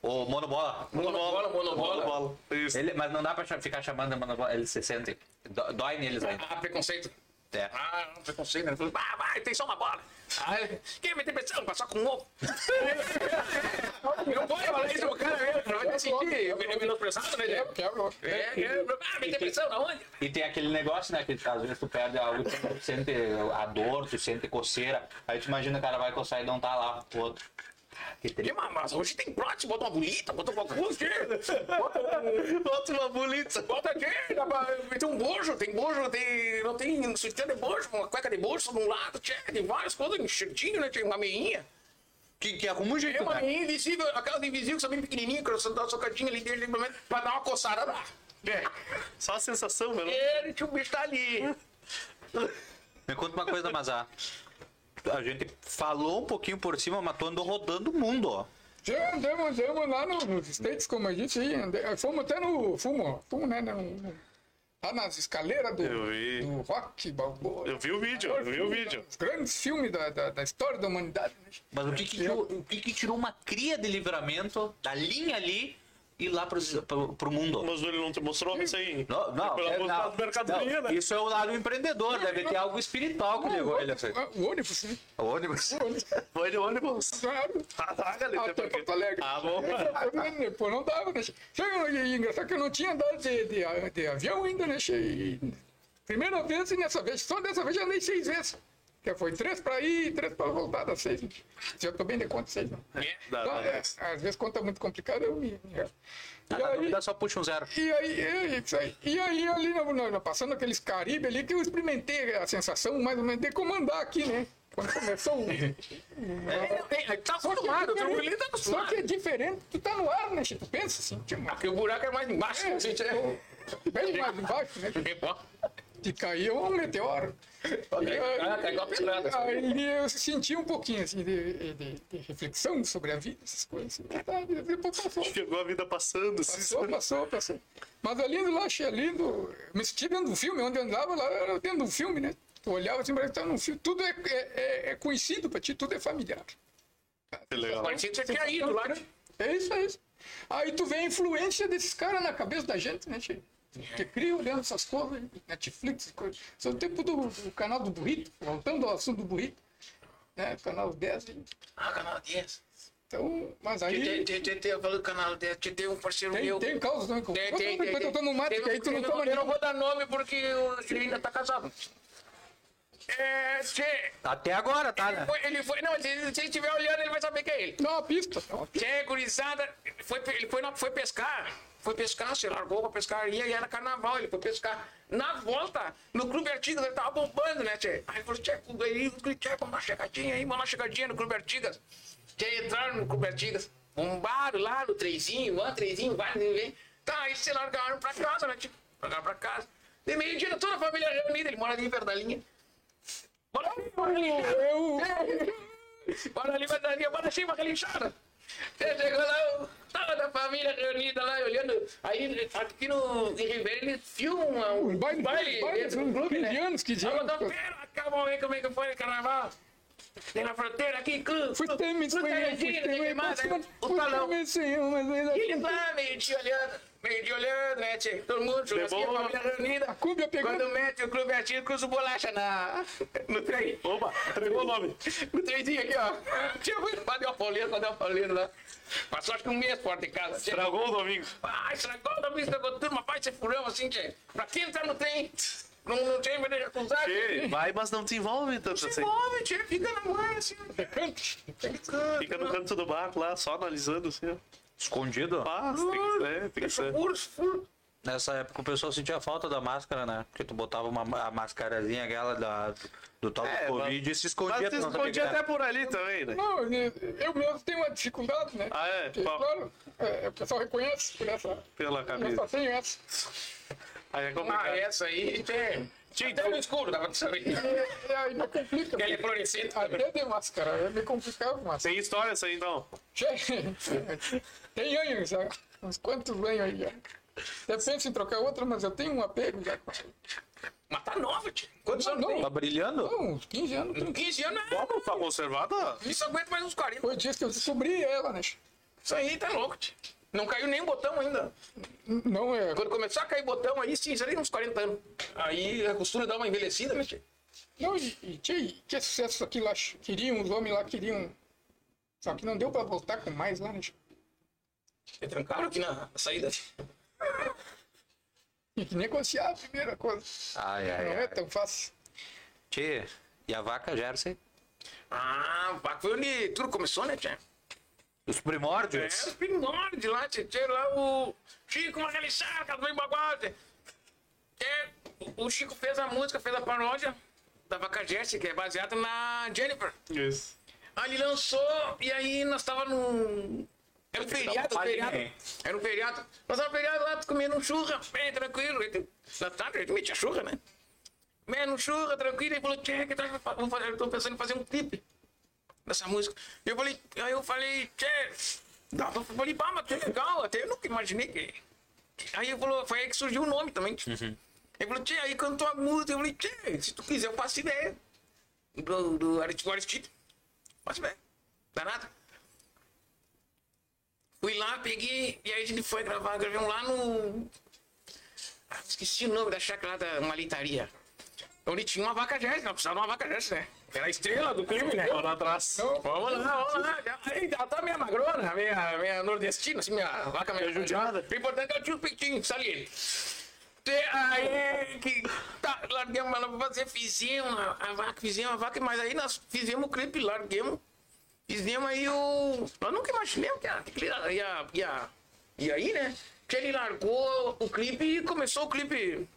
S3: O monobola.
S2: Monobola, monobola.
S4: Monobola. Isso.
S3: Ele, mas não dá pra ficar chamando de monobola, eles se sentem. Dó- Dói neles ainda.
S2: Ah, preconceito.
S3: É.
S2: Ah, não, preconceito. Falou, ah, vai, tem só uma bola. Ah, quem vai ter pressão? Passar com um ovo. Não pode falar isso pro cara mesmo, não vai ter sentido. É menosprezado, né, Diego?
S1: Quebra.
S2: É, é, ah, vai ter pressão na onde?
S3: E tem aquele negócio, né? Que às vezes tu perde algo, tu sente a dor, tu sente coceira. Aí tu imagina o cara vai coçar e não tá lá, o outro. Triste.
S2: mas, hoje tem prótese, bota uma bolita, bota uma coisa, bota um...
S4: Bota uma bolita.
S2: Bota aqui, meter um bojo, tem bojo, tem, não tem sutiã de bojo, uma cueca de bojo de um lado, tchê, tem várias coisas, um enxertinho, né, tem uma meinha.
S3: Que, que arruma um
S2: Tem
S3: jeito,
S2: uma
S3: né?
S2: meinha invisível, aquelas invisíveis que são bem pequenininhas, que você dá uma socadinha ali dentro, pra dar uma coçada lá. É.
S4: Só a sensação, velho.
S2: Ele, o bicho tá ali. [laughs]
S3: Me conta uma coisa, mas a, gente falou um pouquinho por cima, mas tu andou rodando o mundo, ó.
S1: Já andamos, andamos lá no- nos States, como a gente ia. Fomos até no. Fumo, fumo, né? No, no- lá nas escaleiras do,
S4: Eu vi.
S1: do Rock Balboa.
S4: Eu vi o vídeo, eu vi o vídeo.
S1: Os grandes filmes da, da, da história da humanidade. Né?
S3: Mas o que que, tirou, o que que tirou uma cria de livramento da linha ali e lá pro, pro mundo?
S4: Mas ele não te mostrou isso aí?
S3: Não, não,
S4: Pela
S3: é, não,
S4: do mercadoria,
S3: não,
S4: né?
S3: Isso é o lado empreendedor, deve ter algo espiritual que levou ele a ser.
S1: O ônibus, né?
S3: O ônibus.
S1: O. [laughs]
S4: Foi de ônibus.
S1: Claro.
S4: Ah, tá, galera.
S1: Até Porto Alegre.
S4: Ah, bom.
S1: Pô, não dava, né? Chega, e engraçado que eu não tinha andado de, de, de avião ainda, né? Primeira vez e nessa vez, só dessa vez já andei seis vezes. Que foi três pra ir e três pra voltar, das seis. Já tô bem de conta, seis. Né?
S4: Dá,
S1: Então,
S4: dá.
S1: é, às vezes conta muito complicado, eu me. erro. E
S3: Na
S1: aí,
S3: dúvida só puxa um zero.
S1: e aí, é isso aí. E aí, ali, no- no- passando aqueles Caribe ali, que eu experimentei a sensação mais ou menos de comandar aqui, né? Quando começou o.
S2: Ele tá acostumado, tranquilo tá
S1: Só
S2: acostumado.
S1: que é diferente, tu tá no ar, né? Tu pensa assim, tipo,
S2: Porque o buraco é mais embaixo, assim, tchê.
S1: bem mais embaixo, né? [laughs] De cair um meteoro.
S2: Ah, caiu pedrada.
S1: Aí eu senti um pouquinho assim de, de- de reflexão sobre a vida, essas coisas. Assim, tá, depois passou. [laughs]
S4: Chegou a vida passando, assim.
S1: Passou, passou, passou. Mas ali lá, achei lindo. Eu me senti dentro do filme, onde eu andava lá era dentro do filme, né? Tu olhava assim, parece que tá num filme. Tudo é, é, é- é conhecido pra ti, tudo é familiar.
S4: Que legal.
S2: Parecia que você tinha ido lá.
S1: É isso, é isso. Aí tu vê a influência desses caras na cabeça da gente, né, Che? Que cria olhando essas coisas, Netflix, coisas. Isso é o tempo do, do canal do Burrito, voltando ao assunto do Burrito, né? Canal 10. hein?
S2: Ah, canal 10.
S1: Então, mas
S2: Tem,
S1: aí.
S2: tem, tem, tem, eu falo do canal 10, tem, tem um parceiro
S1: Tem,
S2: meu.
S1: tem causa também.
S2: Tem, tem, tem.
S1: Depois eu tomo mate,
S2: Tem-
S1: que aí tu não
S2: eu
S1: toma
S2: Eu não vou dar nome porque o ele ainda tá casado. É,
S3: Até agora, tá,
S2: ele
S3: né?
S2: foi, ele foi, não, se, se ele estiver olhando, ele vai saber que é ele.
S1: Dá uma pista. Pista.
S2: Tchê, gurizada, ele foi, ele foi, na- foi pescar, foi pescar, se largou pra pescaria e era carnaval, ele foi pescar. Na volta, no Clube Artigas, ele tava bombando, né, tchê? Aí falou, tchê, aí, tchê, vamos uma chegadinha aí, vamos uma chegadinha no Clube Artigas. Tchê, entraram no Clube Artigas, bombaram lá no trezinho, um trezinho, vai, vem. Tá, aí se largaram pra casa, né, tchê? Largaram pra casa. De meio-dia, toda a família reunida, ele mora ali perto da linha. Bora ali, bora ali. Bora ali, bora ali, bora assim, uma relinchada. Você chegou lá, toda a família reunida lá, olhando. Aí, aqui no em Ribeira, ele filma um,
S1: Um baile, baile,
S2: dentro do
S1: uns
S2: clube,
S1: 15
S2: né?
S1: anos, 15
S2: Aí eu
S1: anos.
S2: tô, pera, acabou aí como é que foi o carnaval. Tem na fronteira aqui.
S1: Fui ter me
S2: Fruta
S1: espanhol, fui
S2: Argentina,
S1: ter
S2: tem
S1: me
S2: queimada,
S1: espanhol,
S2: o talão. Ele lá, meio de olhando, meio de olhando, né, tchê? Todo mundo, churrasquinho,
S4: Levou-
S2: família reunida.
S1: A Cúbia pegando.
S2: Quando mete o clube ativo, cruza o bolacha na... no trem.
S4: Opa, entregou o nome.
S2: No trenzinho aqui, ó. Tinha muito, bateu a pauleira, bateu a pauleira lá. Passou acho que um mês fora de casa. Tchê.
S4: Estragou o domingo.
S2: Ah, estragou o domingo, estragou tudo, mas vai ser furão assim, tchê. Pra quem tá no trem? Não, não tem, vai deixar cruzar.
S4: Tchê, vai, mas não te envolve tanto
S2: Se
S4: assim.
S2: envolve, tchê, fica na mão, assim.
S4: Fica no canto do bar lá, só analisando assim, ó.
S3: Escondido.
S4: Ah, tem que ser, tem que ser.
S3: Nessa época o pessoal sentia falta da máscara, né? Porque tu botava uma, a mascarazinha aquela da, do tal
S4: É,
S3: do Covid e se escondia.
S4: Mas se escondia
S3: que
S4: até por ali também, né?
S1: Não, eu mesmo tenho uma dificuldade, né?
S4: Ah, é?
S1: Porque, claro, é, o pessoal reconhece por essa.
S4: Pela
S1: Eu
S4: camisa.
S1: só tenho essa.
S4: Aí é
S2: Ah,
S4: complicado.
S2: essa aí, tchê.
S4: Tchê,
S2: Até
S4: então-
S2: no escuro dava pra saber.
S1: E, e aí me complica.
S2: Ele é fluorescente também.
S1: Até de máscara, é meio complicado, mas.
S4: Tem história essa aí, então. [laughs]
S1: Tem anos já. Uns quantos anos aí já. Até penso em trocar outra, mas eu tenho um apego já.
S2: Mas tá nova, tchê. Quantos
S1: Não,
S2: anos
S1: não.
S2: tem?
S3: Tá brilhando?
S1: Não, uns 15 anos.
S2: Com 15 anos, né?
S4: Como tá conservada?
S2: Isso aguenta mais uns 40.
S1: Foi disso que eu descobri ela, né?
S2: Isso aí tá louco, tchê. Não caiu nem botão ainda.
S1: Não é.
S2: Quando começou a cair botão aí, sim, já tem uns 40 anos. Aí a costura dá uma envelhecida, né, tchê?
S1: Não, e, e tchê, que sucesso aqui lá. Queriam, os homens lá queriam. Só que não deu pra voltar com mais lá, né?
S2: E trancaram aqui na, saída.
S1: Tinha que negociar a primeira coisa.
S3: Ai, ai,
S1: Não é
S3: ai.
S1: tão fácil.
S3: Tchê, e a vaca Jersey?
S2: Ah, foi onde tudo começou, né, tchê?
S3: Os
S2: É,
S3: primórdios?
S2: os primórdios lá, tchê, tchê, lá o Chico Cadu Bagual, tchê. É, o Chico fez a música, fez a paródia da Vaca Jersey, que é baseada na Jennifer.
S4: Isso.
S2: Aí ele lançou, e aí nós tava num... Era um feriado, um feriado. Era um feriado. Nós tava feriado lá, comendo um churra, bem tranquilo. Na tarde, a gente metia churra, né? Comendo um churra, tranquilo. Ele falou, tchê, que fa- vou fazer, eu tô pensando em fazer um clipe dessa música. E eu falei, aí eu falei, tchê. Eu falei, pá, mas que legal, até eu nunca imaginei que... Aí ele falou, foi aí que surgiu o nome também. tchê. Ele falou, tchê, aí cantou a música. Eu falei, tchê, se tu quiser eu faço ideia. Do, do Aristide. Faço ideia. Dá nada. Fui lá, peguei, e aí a gente foi gravar, gravamos lá no. Ah, esqueci o nome da chácara lá da malitaria. Onde tinha uma vaca nós precisávamos de uma vaca jazz, né? Era a estrela do clipe, né?
S4: Lá atrás.
S2: Vamos lá, vamos lá. Ela tá meio magrona, meia, meia nordestina, assim, minha vaca meio judiada. O importante é que eu tinha um peitinho saliente. Te- Aí que tá, larguemos ela pra fazer, fizemos a, vaca, fizemos a vaca, mas aí nós fizemos o clipe, larguemos, fizemos aí o. Nós nunca imaginamos que, ia, ia, ia aí, né? Que ele largou o clipe e começou o clipe.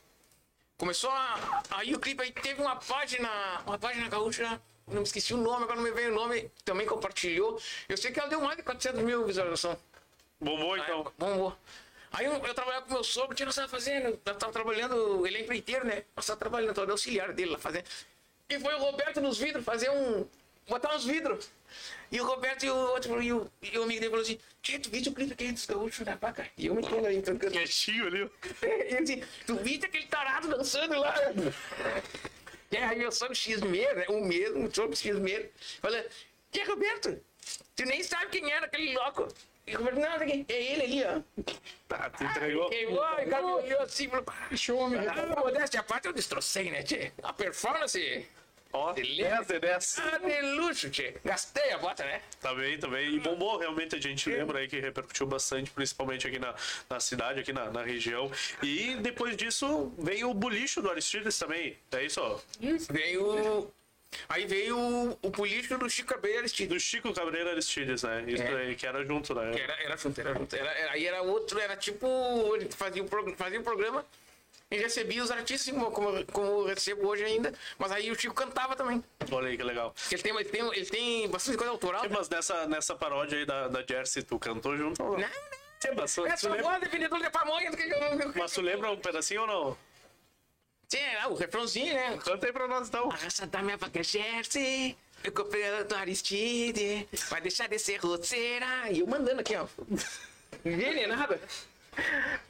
S2: Começou a. Aí o clipe aí teve uma página. Uma página gaúcha. Não me esqueci o nome, agora não me veio o nome. Também compartilhou. Eu sei que ela deu mais de 400 mil visualizações.
S4: Bombou então.
S2: Aí, bombou. Aí eu, eu trabalhava com meu sogro, tinha nós tava fazendo, nós tava trabalhando, ele é empreiteiro, né? Nós tava trabalhando, tava de auxiliar dele lá fazendo. E foi o Roberto nos vidros fazer um. Botar uns vidros. E o Roberto e o outro, e o, e o amigo dele falou assim: Tchê, tu viste o clipe aquele dos gaúchos da vaca? E eu me entendo aí, trancando.
S4: Quietinho ali. ó. [laughs]
S2: Ele disse, tu viste aquele tarado dançando lá? E aí meu sogro X-Meiro, né? O mesmo, o sogro X-Meiro. Falei, que Roberto? Tu nem sabe quem era aquele louco. E o Roberto, não, é ele ali, ó.
S4: Tá, tu entregou.
S2: Queimou, e o cara me olhou assim, falou, pá.
S1: Show, homem.
S2: Ah, modéstia à parte, eu destrocei, né, tchê? A performance,
S4: Ó, 10 de 10.
S2: ah, de luxo, tchê. Gastei a bota, né?
S4: Tá bem, tá bem. E bombou, realmente, a gente lembra aí que repercutiu bastante, principalmente aqui na, na cidade, aqui na, na região. E depois disso veio o bulicho do Aristides também. É isso, ó.
S2: Veio... Aí veio o, o político do Chico Cabreira Aristides.
S4: Do Chico Cabreira Aristides, né? Isso
S2: É.
S4: aí, que era junto, né?
S2: Que Era, era junto, era junto. Era, era- aí era outro, era tipo. Ele fazia o, prog- fazia o programa e recebia os artistas, assim, como, como, recebo hoje ainda. Mas aí o Chico cantava também.
S4: Olha aí que legal.
S2: Ele tem, ele tem, ele tem bastante coisa autoral. né?
S4: Mas nessa, nessa paródia aí da, da Jersey, tu cantou junto não?
S2: Não, não.
S4: Sim, mas,
S2: É só
S4: lembra,
S2: voz de pamonha
S4: mas tu lembra um pedacinho ou não?
S2: Sim, é, o refrãozinho, né?
S4: Canta aí pra nós então.
S2: A raça da minha vaca é Jersey. Eu comprei ela do Aristide. Vai deixar de ser roceira. E eu mandando aqui, ó. Ninguém nem nada.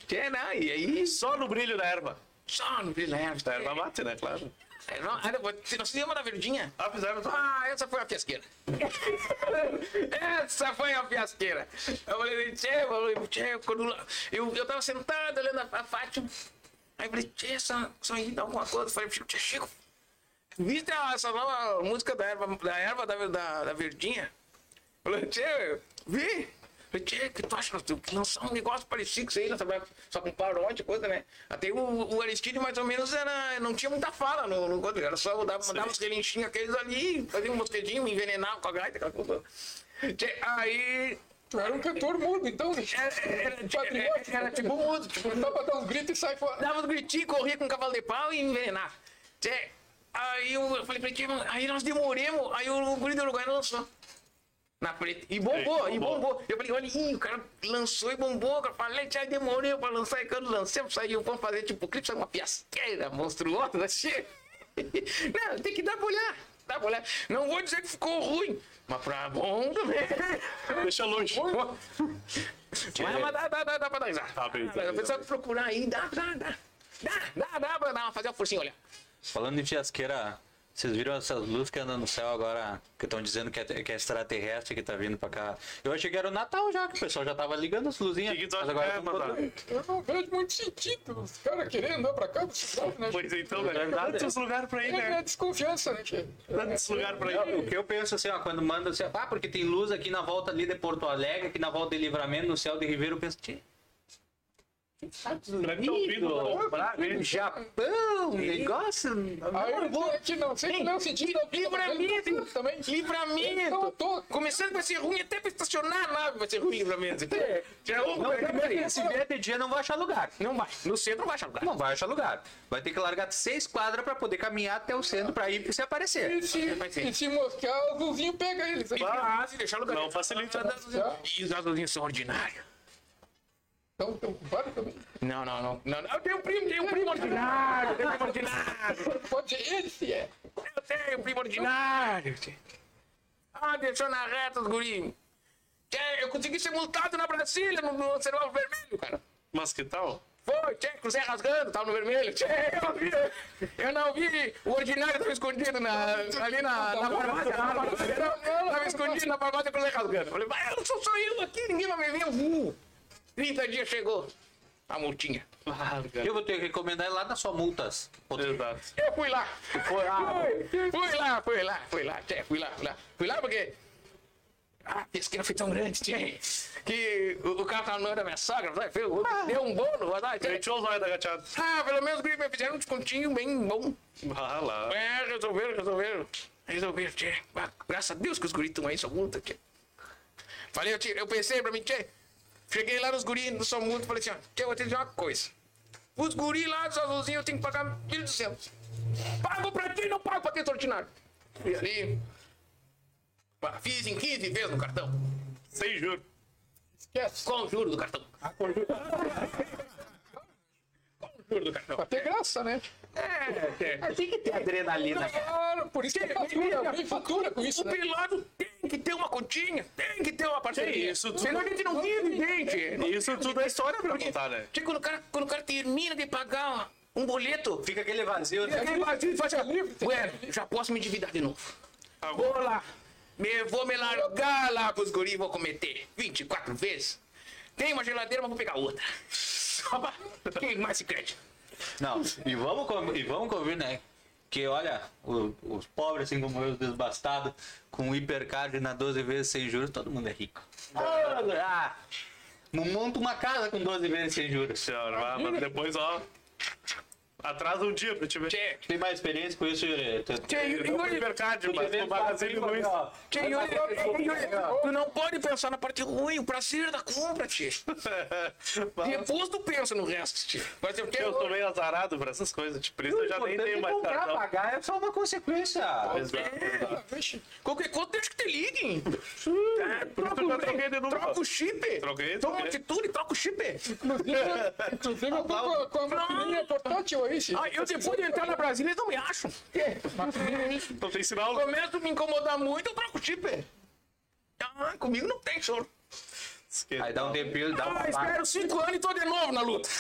S2: Que não, e aí.
S4: Só no brilho da erva.
S2: Só no brilho.
S4: Da erva mate, né? Claro.
S2: É, não, se lembra da verdinha?
S4: Ah, fizeram.
S2: Ah, essa foi a fiasqueira. essa foi a fiasqueira. Eu falei, tchê, eu falei, tchê, quando eu, eu tava sentado olhando a, a Fátima. Aí eu falei, tchê, essa, essa aí dá alguma coisa. Eu falei, tchê, Chico, viste essa nova música da erva da, erva da, da, da verdinha? Eu falei, tchê, vi. Falei, tchê, que tu acha que lançar um negócio parecido com isso aí, trabalhamos só com paródia, coisa, né? Até o, o Aristide, mais ou menos, era, não tinha muita fala no, no era só mandava, mandava uns relinchinhos aqueles ali, fazia um mosquedinho, me envenenava com a gaita, aquela coisa. Tchê, aí
S1: Tu era um cantor mudo, então, né?
S2: era, era, era, era tipo mudo, tipo,
S1: Dá pra dar uns gritos e sai fora.
S2: dava uns gritinhos, corria com um cavalo de pau e envenenava. Aí eu, falei pra ele, aí nós demoremos, aí o, o guri do Uruguai lançou. Na preta. E bombou,
S4: Ei,
S2: e
S4: bombou.
S2: Eu falei, olha, ih, o cara lançou e bombou. Eu falei, tchau, demorei pra lançar. E quando lancei, saiu, vamos fazer tipo clipe, saiu uma fiasqueira monstruosa, [laughs] assim. Não, tem que dar pra olhar. Dá pra olhar. Não vou dizer que ficou ruim, mas pra bom também.
S4: Deixa longe.
S2: Mas, mas dá, dá, dá, dá pra dar risada.
S4: Tá bem, tá bem,
S2: pessoal que procurar aí, dá, dá, dá. Dá, dá, dá pra dar uma, fazer uma forcinha, olha.
S3: Falando em fiasqueira, vocês viram essas luzes que andam no céu agora, que estão dizendo que é, que é extraterrestre que tá vindo pra cá? Eu achei que era o Natal já, que o pessoal já tava ligando as luzinhas.
S4: Que que
S3: mas agora
S4: é,
S3: botando-
S1: Eu não vejo muito sentido. Os caras querendo andar pra cá, cidade, né?
S4: Pois então,
S3: É
S4: né?
S3: verdade.
S4: Tantos lugares pra ir,
S1: É
S4: né?
S1: desconfiança, né? Que...
S4: Tantos lugares pra ir.
S3: O que eu penso assim, ó, quando manda assim, ah, porque tem luz aqui na volta ali de Porto Alegre, aqui na volta de Livramento, no céu de Ribeiro, eu penso, tchê,
S4: Pra comprar, né?
S3: Japão, negócio.
S1: Aí eu vou aqui, não sei não é sentido.
S2: Livramento,
S1: também.
S2: é livramento.
S1: Então, tô-
S2: Começando vai ser ruim até pra estacionar a nave, vai ser ruim livramento. Já é um-
S3: Não, que se vier de dia não vai achar lugar.
S2: Não vai. No centro não vai achar lugar.
S3: Não vai achar lugar. Vai ter que largar seis quadras pra poder caminhar até o centro pra ir se aparecer.
S1: E se,
S2: Vai
S1: e se mosquear, o Zuzinho pega eles.
S2: Ah, se deixar lugar.
S4: Não facilita.
S2: E os azulzinhos são ordinários.
S1: Então, então, para também.
S2: Não, não, não, não. não. Eu tenho um primo, tenho um primo ordinário. Tenho um primo ordinário.
S1: Pode ser ele se é.
S2: Eu tenho um primo ordinário. Ah, deixou na reta os guri. Tchê, Eu consegui ser multado na Brasília, no, no semáforo vermelho, cara.
S4: Mas que tal?
S2: Foi, tchê, cruzei rasgando, tava no vermelho. Tchê, eu não vi, eu não vi. O ordinário tava escondido na, ali na, na farmácia. na farmácia. Tava escondido na farmácia, cruzei rasgando. Falei, mas eu sou só eu aqui, ninguém vai me ver. Uh, 30 dias chegou a multinha.
S3: Eu vou ter que recomendar lá na sua multas.
S4: Exato.
S2: Eu fui lá. Fui lá, fui lá, fui lá, fui lá, tchê, fui lá, fui lá. Fui lá porque. Ah, a pesqueira foi tão grande, tchê, que o, o cara tava no nome da minha sogra, vai, fez- deu um bônus, vai lá, tchê.
S4: Deixa os olhos agachado.
S2: Ah, pelo menos me fizeram um descontinho bem bom.
S4: Ah lá.
S2: É, resolveram, resolveram. Resolveram, tchê. Ah, Graças a Deus que os guris estão aí, só multa, tchê. Falei, eu, tchê, eu pensei pra mim, tchê. Cheguei lá nos guris do São e falei assim, ó, eu vou te dizer uma coisa. Os guris lá dos azulzinhos eu tenho que pagar 1.200. Pago pra ti, não pago pra quem é ordinário. E ali, fiz em 15 vezes no cartão.
S4: Sem juro.
S1: Esquece.
S2: Com o juro do cartão. Com o juro do cartão.
S1: Pra ter graça, né?
S2: É, tchê.
S3: Tem que ter adrenalina.
S1: Claro, por isso que fatura, vem fatura com isso,
S2: O
S1: né?
S2: piloto tem que ter uma continha, tem que ter uma parceria.
S4: Que isso tudo?
S2: Senão a gente não vive, gente.
S4: Isso tudo é história pra contar, né?
S2: Tipo, quando o cara, quando o cara termina de pagar um boleto,
S3: Fica aquele vazio. né?
S2: aquele vazio faz assim, Bueno, já posso me endividar de novo. Vou lá, me, vou me largar lá pros guris, vou cometer 24 vezes. Tem uma geladeira, mas vou pegar outra. Só pra queimar esse crédito.
S3: Não, e vamos, com- e vamos convir, né? Que olha, o- os pobres, assim como eu, os desbastados, com hipercard na 12 vezes sem juros, todo mundo é rico. Ah, monta uma casa com 12 vezes sem juros.
S4: Senhora, mas depois, ó. Atrasa um dia pra te ver.
S2: Tchê,
S3: Tem mais experiência com isso, Yuri?
S2: Tchê, hoje-
S4: hipercard, mas no Magazine Luiza.
S3: Ó,
S2: tchê, hoje- hoje- tu não pode pensar na parte ruim, o prazer da compra, tchê. [laughs] Depois tu pensa no resto, tchê. Por exemplo, tchê,
S4: Eu tô meio azarado pra essas coisas. Tipo, isso eu já nem tenho
S3: é
S4: mais
S3: comprar,
S4: cartão.
S3: pagar é só uma consequência.
S4: Exato.
S1: Vixe,
S2: Qualquer coisa deixa que te liguem. É, troca,
S4: eu
S2: o- chip.
S4: Troquei,
S2: Toma atitude e troca o chip.
S1: inclusive, [laughs] eu tô com, a- com a maquininha aí, se
S2: Ah, eu depois de entrar na Brasília, eles não me acham.
S4: Não tem sinal.
S2: Começa a me incomodar muito, eu troco o chip. Ah, comigo não tem choro.
S4: Esquece.
S3: Aí dá um tempinho, dá uma.
S2: Ah, espero cinco anos e tô de novo na luta. [laughs]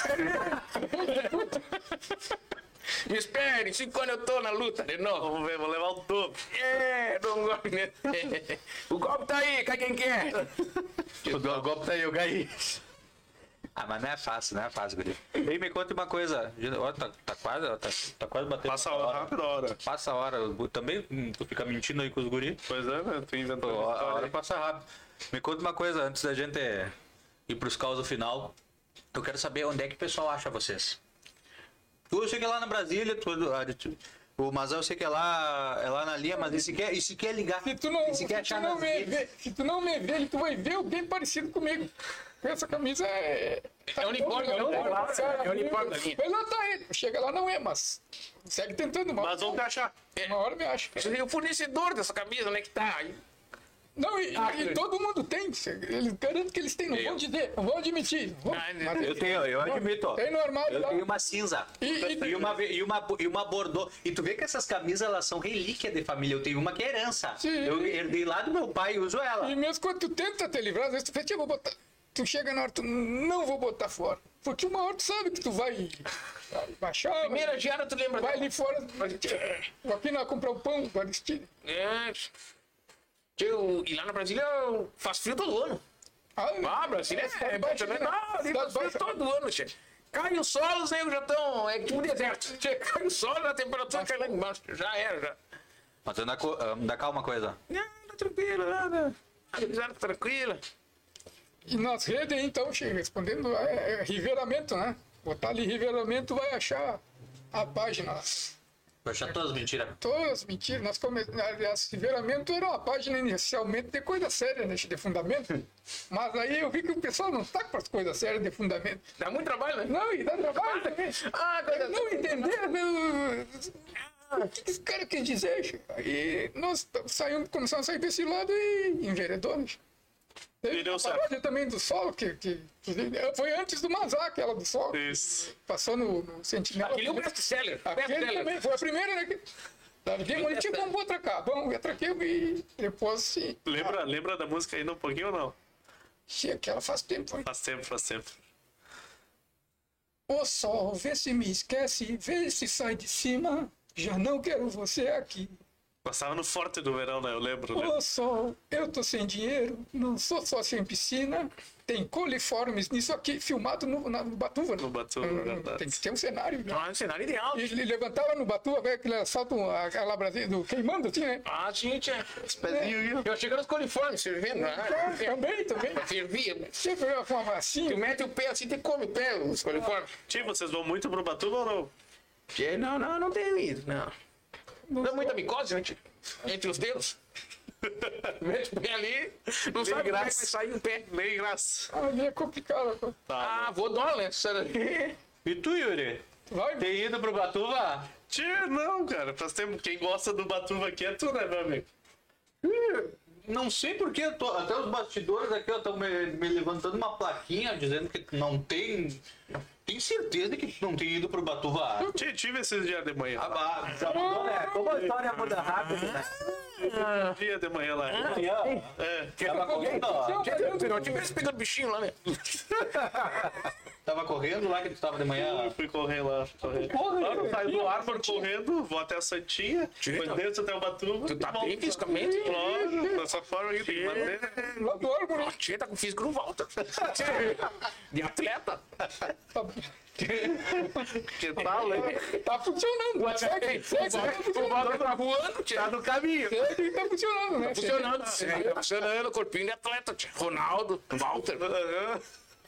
S2: Me espere, cinco anos eu tô na luta de novo.
S4: Vamos ver, vou levar o dobro.
S2: É, não golpe, [laughs] né? O golpe tá aí, cai quem quer.
S3: O golpe tá aí, eu ganhei. Ah, mas não é fácil, não é fácil, guri. Ei, me conta uma coisa. Ó, tá, tá quase, ó, tá, tá quase batendo.
S4: Passa a hora, rápido a hora.
S3: Passa a hora. Eu Também hum, tu fica mentindo aí com os guri.
S4: Pois é, né? Tu inventando
S3: Pô, a hora
S4: aí.
S3: passa rápido. Me conta uma coisa antes da gente ir pros causos final. Eu quero saber onde é que o pessoal acha vocês. Tu, eu sei que é lá na Brasília, tu, ah, tu- o Mazão eu sei que é lá, é lá na linha, mas esse quer, esse quer ligar.
S1: Se tu não,
S3: esse
S1: se
S3: quer
S1: tu
S3: achar
S1: não me vê, se tu não me vê, tu vai ver alguém parecido comigo. Essa camisa é.
S2: É uniforme, é uniforme,
S1: Cara,
S2: é uniforme da linha.
S1: Mas lá tá ele. Chega lá, não é, mas. Segue tentando, uma,
S4: Mas vamos te achar.
S1: uma hora me acha.
S2: O fornecedor dessa camisa, onde é que tá?
S1: Não, e,
S2: Ah,
S1: e todo mundo tem. Eles garanto que eles têm, não vão dizer, não vão admitir. Vão,
S2: Ah,
S1: mas
S3: Eu tenho, eu admito. ó.
S1: Tem no armário
S3: Eu tenho uma cinza.
S1: E- e-
S3: E uma, e uma, e uma bordô. E tu vê que essas camisas elas são relíquia de família. Eu tenho uma que é herança.
S1: Sim.
S3: Eu herdei lá do meu pai e uso ela.
S1: E mesmo quando tu tenta te livrar, às vezes tu "Tia, vou botar. Tu chega na hora, tu não vou botar fora. Porque uma hora tu sabe que tu vai, vai baixar.
S2: Primeira
S1: vai,
S2: geada, tu lembra?
S1: vai ali fora. Vou aqui não comprar o pão do Aristide.
S2: É. Tio, e lá na Brasília faz frio todo ano.
S1: Ah,
S2: Ah, Brasília é, é baixa, né? Não, ali
S1: Cidade
S2: faz frio todo ano, tio. Cai o sol, os negros já estão. É tipo um deserto. [laughs] Cai o sol, a temperatura cai lá embaixo. Já era, já.
S3: Mas anda, anda calma uma coisa.
S2: Não, tá tranquilo, nada. Tá tranquila.
S1: E nas redes, então, chega respondendo, é, é riveramento, né? Botar ali riveramento, vai achar a página.
S3: Eu já todas mentiras.
S1: Todas mentiras. Nós come... Aliás, Riveramento era uma página inicialmente de coisa séria, né? De fundamento. [laughs] Mas aí eu vi que o pessoal não tá com as coisas sérias de fundamento.
S2: Dá muito trabalho, né?
S1: Não, e dá trabalho também. [laughs]
S2: Ah, coisa
S1: Não entender meu... o que que esse cara quis dizer. Aí nós saímos, começamos a sair desse lado e enveredou. né? Teve
S4: E deu
S1: uma
S4: certo.
S1: paródia também do solo, que, que, que foi antes do Mazá, aquela do solo.
S4: Isso.
S1: Passou no, no Sentinela.
S2: Aquele é o best-seller.
S1: Aquele
S2: Best-seller.
S1: também, foi a primeira, né? que- Davi Demolite, tipo, vamos atracar. Vamos atraquei e depois sim.
S4: Lembra, lembra da música ainda um pouquinho ou não?
S1: Che, aquela faz tempo. hein?
S4: Faz tempo, faz tempo.
S1: Ô sol, vê se me esquece, vê se sai de cima. Já não quero você aqui.
S4: Passava no forte do verão, né? Eu lembro. né?
S1: Ô sol, eu tô sem dinheiro, não sou só sem piscina. Tem coliformes nisso aqui, filmado no, na, no Batuva. né?
S4: No Batuva,
S1: Hum,
S4: verdade.
S1: Tem que ter um cenário. né?
S2: Ah, é um cenário ideal.
S1: E Ele levantava no Batuva, velho, aquele assalto, aquela Brasília, do queimando, assim, né?
S2: Ah, sim, tia.
S4: pezinhos
S2: Eu chego nos coliformes, fervendo. né?
S1: Também, também.
S2: Fervia.
S1: Sempre uma massinha.
S2: Tu mete o pé assim, tu come o pé, os coliformes.
S4: Tio, vocês vão muito pro Batuba ou não?
S2: Não, não, não tenho ido, não. Não é muita micose, né, tio? Entre os dedos. [laughs] Mete o pé ali, não sabe como é que vai
S4: graça.
S2: sair o pé.
S4: Nem graça.
S1: Ali é complicado.
S4: Tá.
S2: Ah, vou dólar, né? Sério.
S3: E tu, Yuri?
S1: Vai,
S3: Tem ido pro Batuva?
S4: Tio, não, cara. Faz tempo. Quem gosta do Batuba aqui é tu, né, meu amigo?
S3: Não sei porque até os bastidores aqui estão me, me levantando uma plaquinha dizendo que não tem. Tem certeza que não tem ido pro Batuva?
S4: Tio, tive esses dias de manhã.
S3: Ah, bah, já mudou, né? Como a história muda rápido, né?
S4: Dia de manhã lá. É.
S3: Tava correndo, ó.
S2: Não tivesse pegando bichinho lá, né? [laughs]
S3: Tava correndo lá que tu tava de manhã.
S4: Eu fui correr lá. Correr.
S3: Porra, cara.
S4: saio do Árvore correndo, vou até a Santinha, depois desço até o Batuba.
S2: Tu tá bem fisicamente?
S4: Claro, dessa forma aqui tem que
S1: árvore.
S2: Ah, Tchê, tá com físico, não volta. [laughs] De atleta.
S1: Tá,
S4: Que tal, hein?
S1: tá funcionando. Segue, segue, segue, tá
S2: O
S1: funcionando.
S2: Valdo tá voando, tchê.
S4: Tá no caminho.
S1: Segue, tá funcionando, né?
S2: Funcionando, tchê. Tá funcionando, corpinho de atleta. Ronaldo, Walter.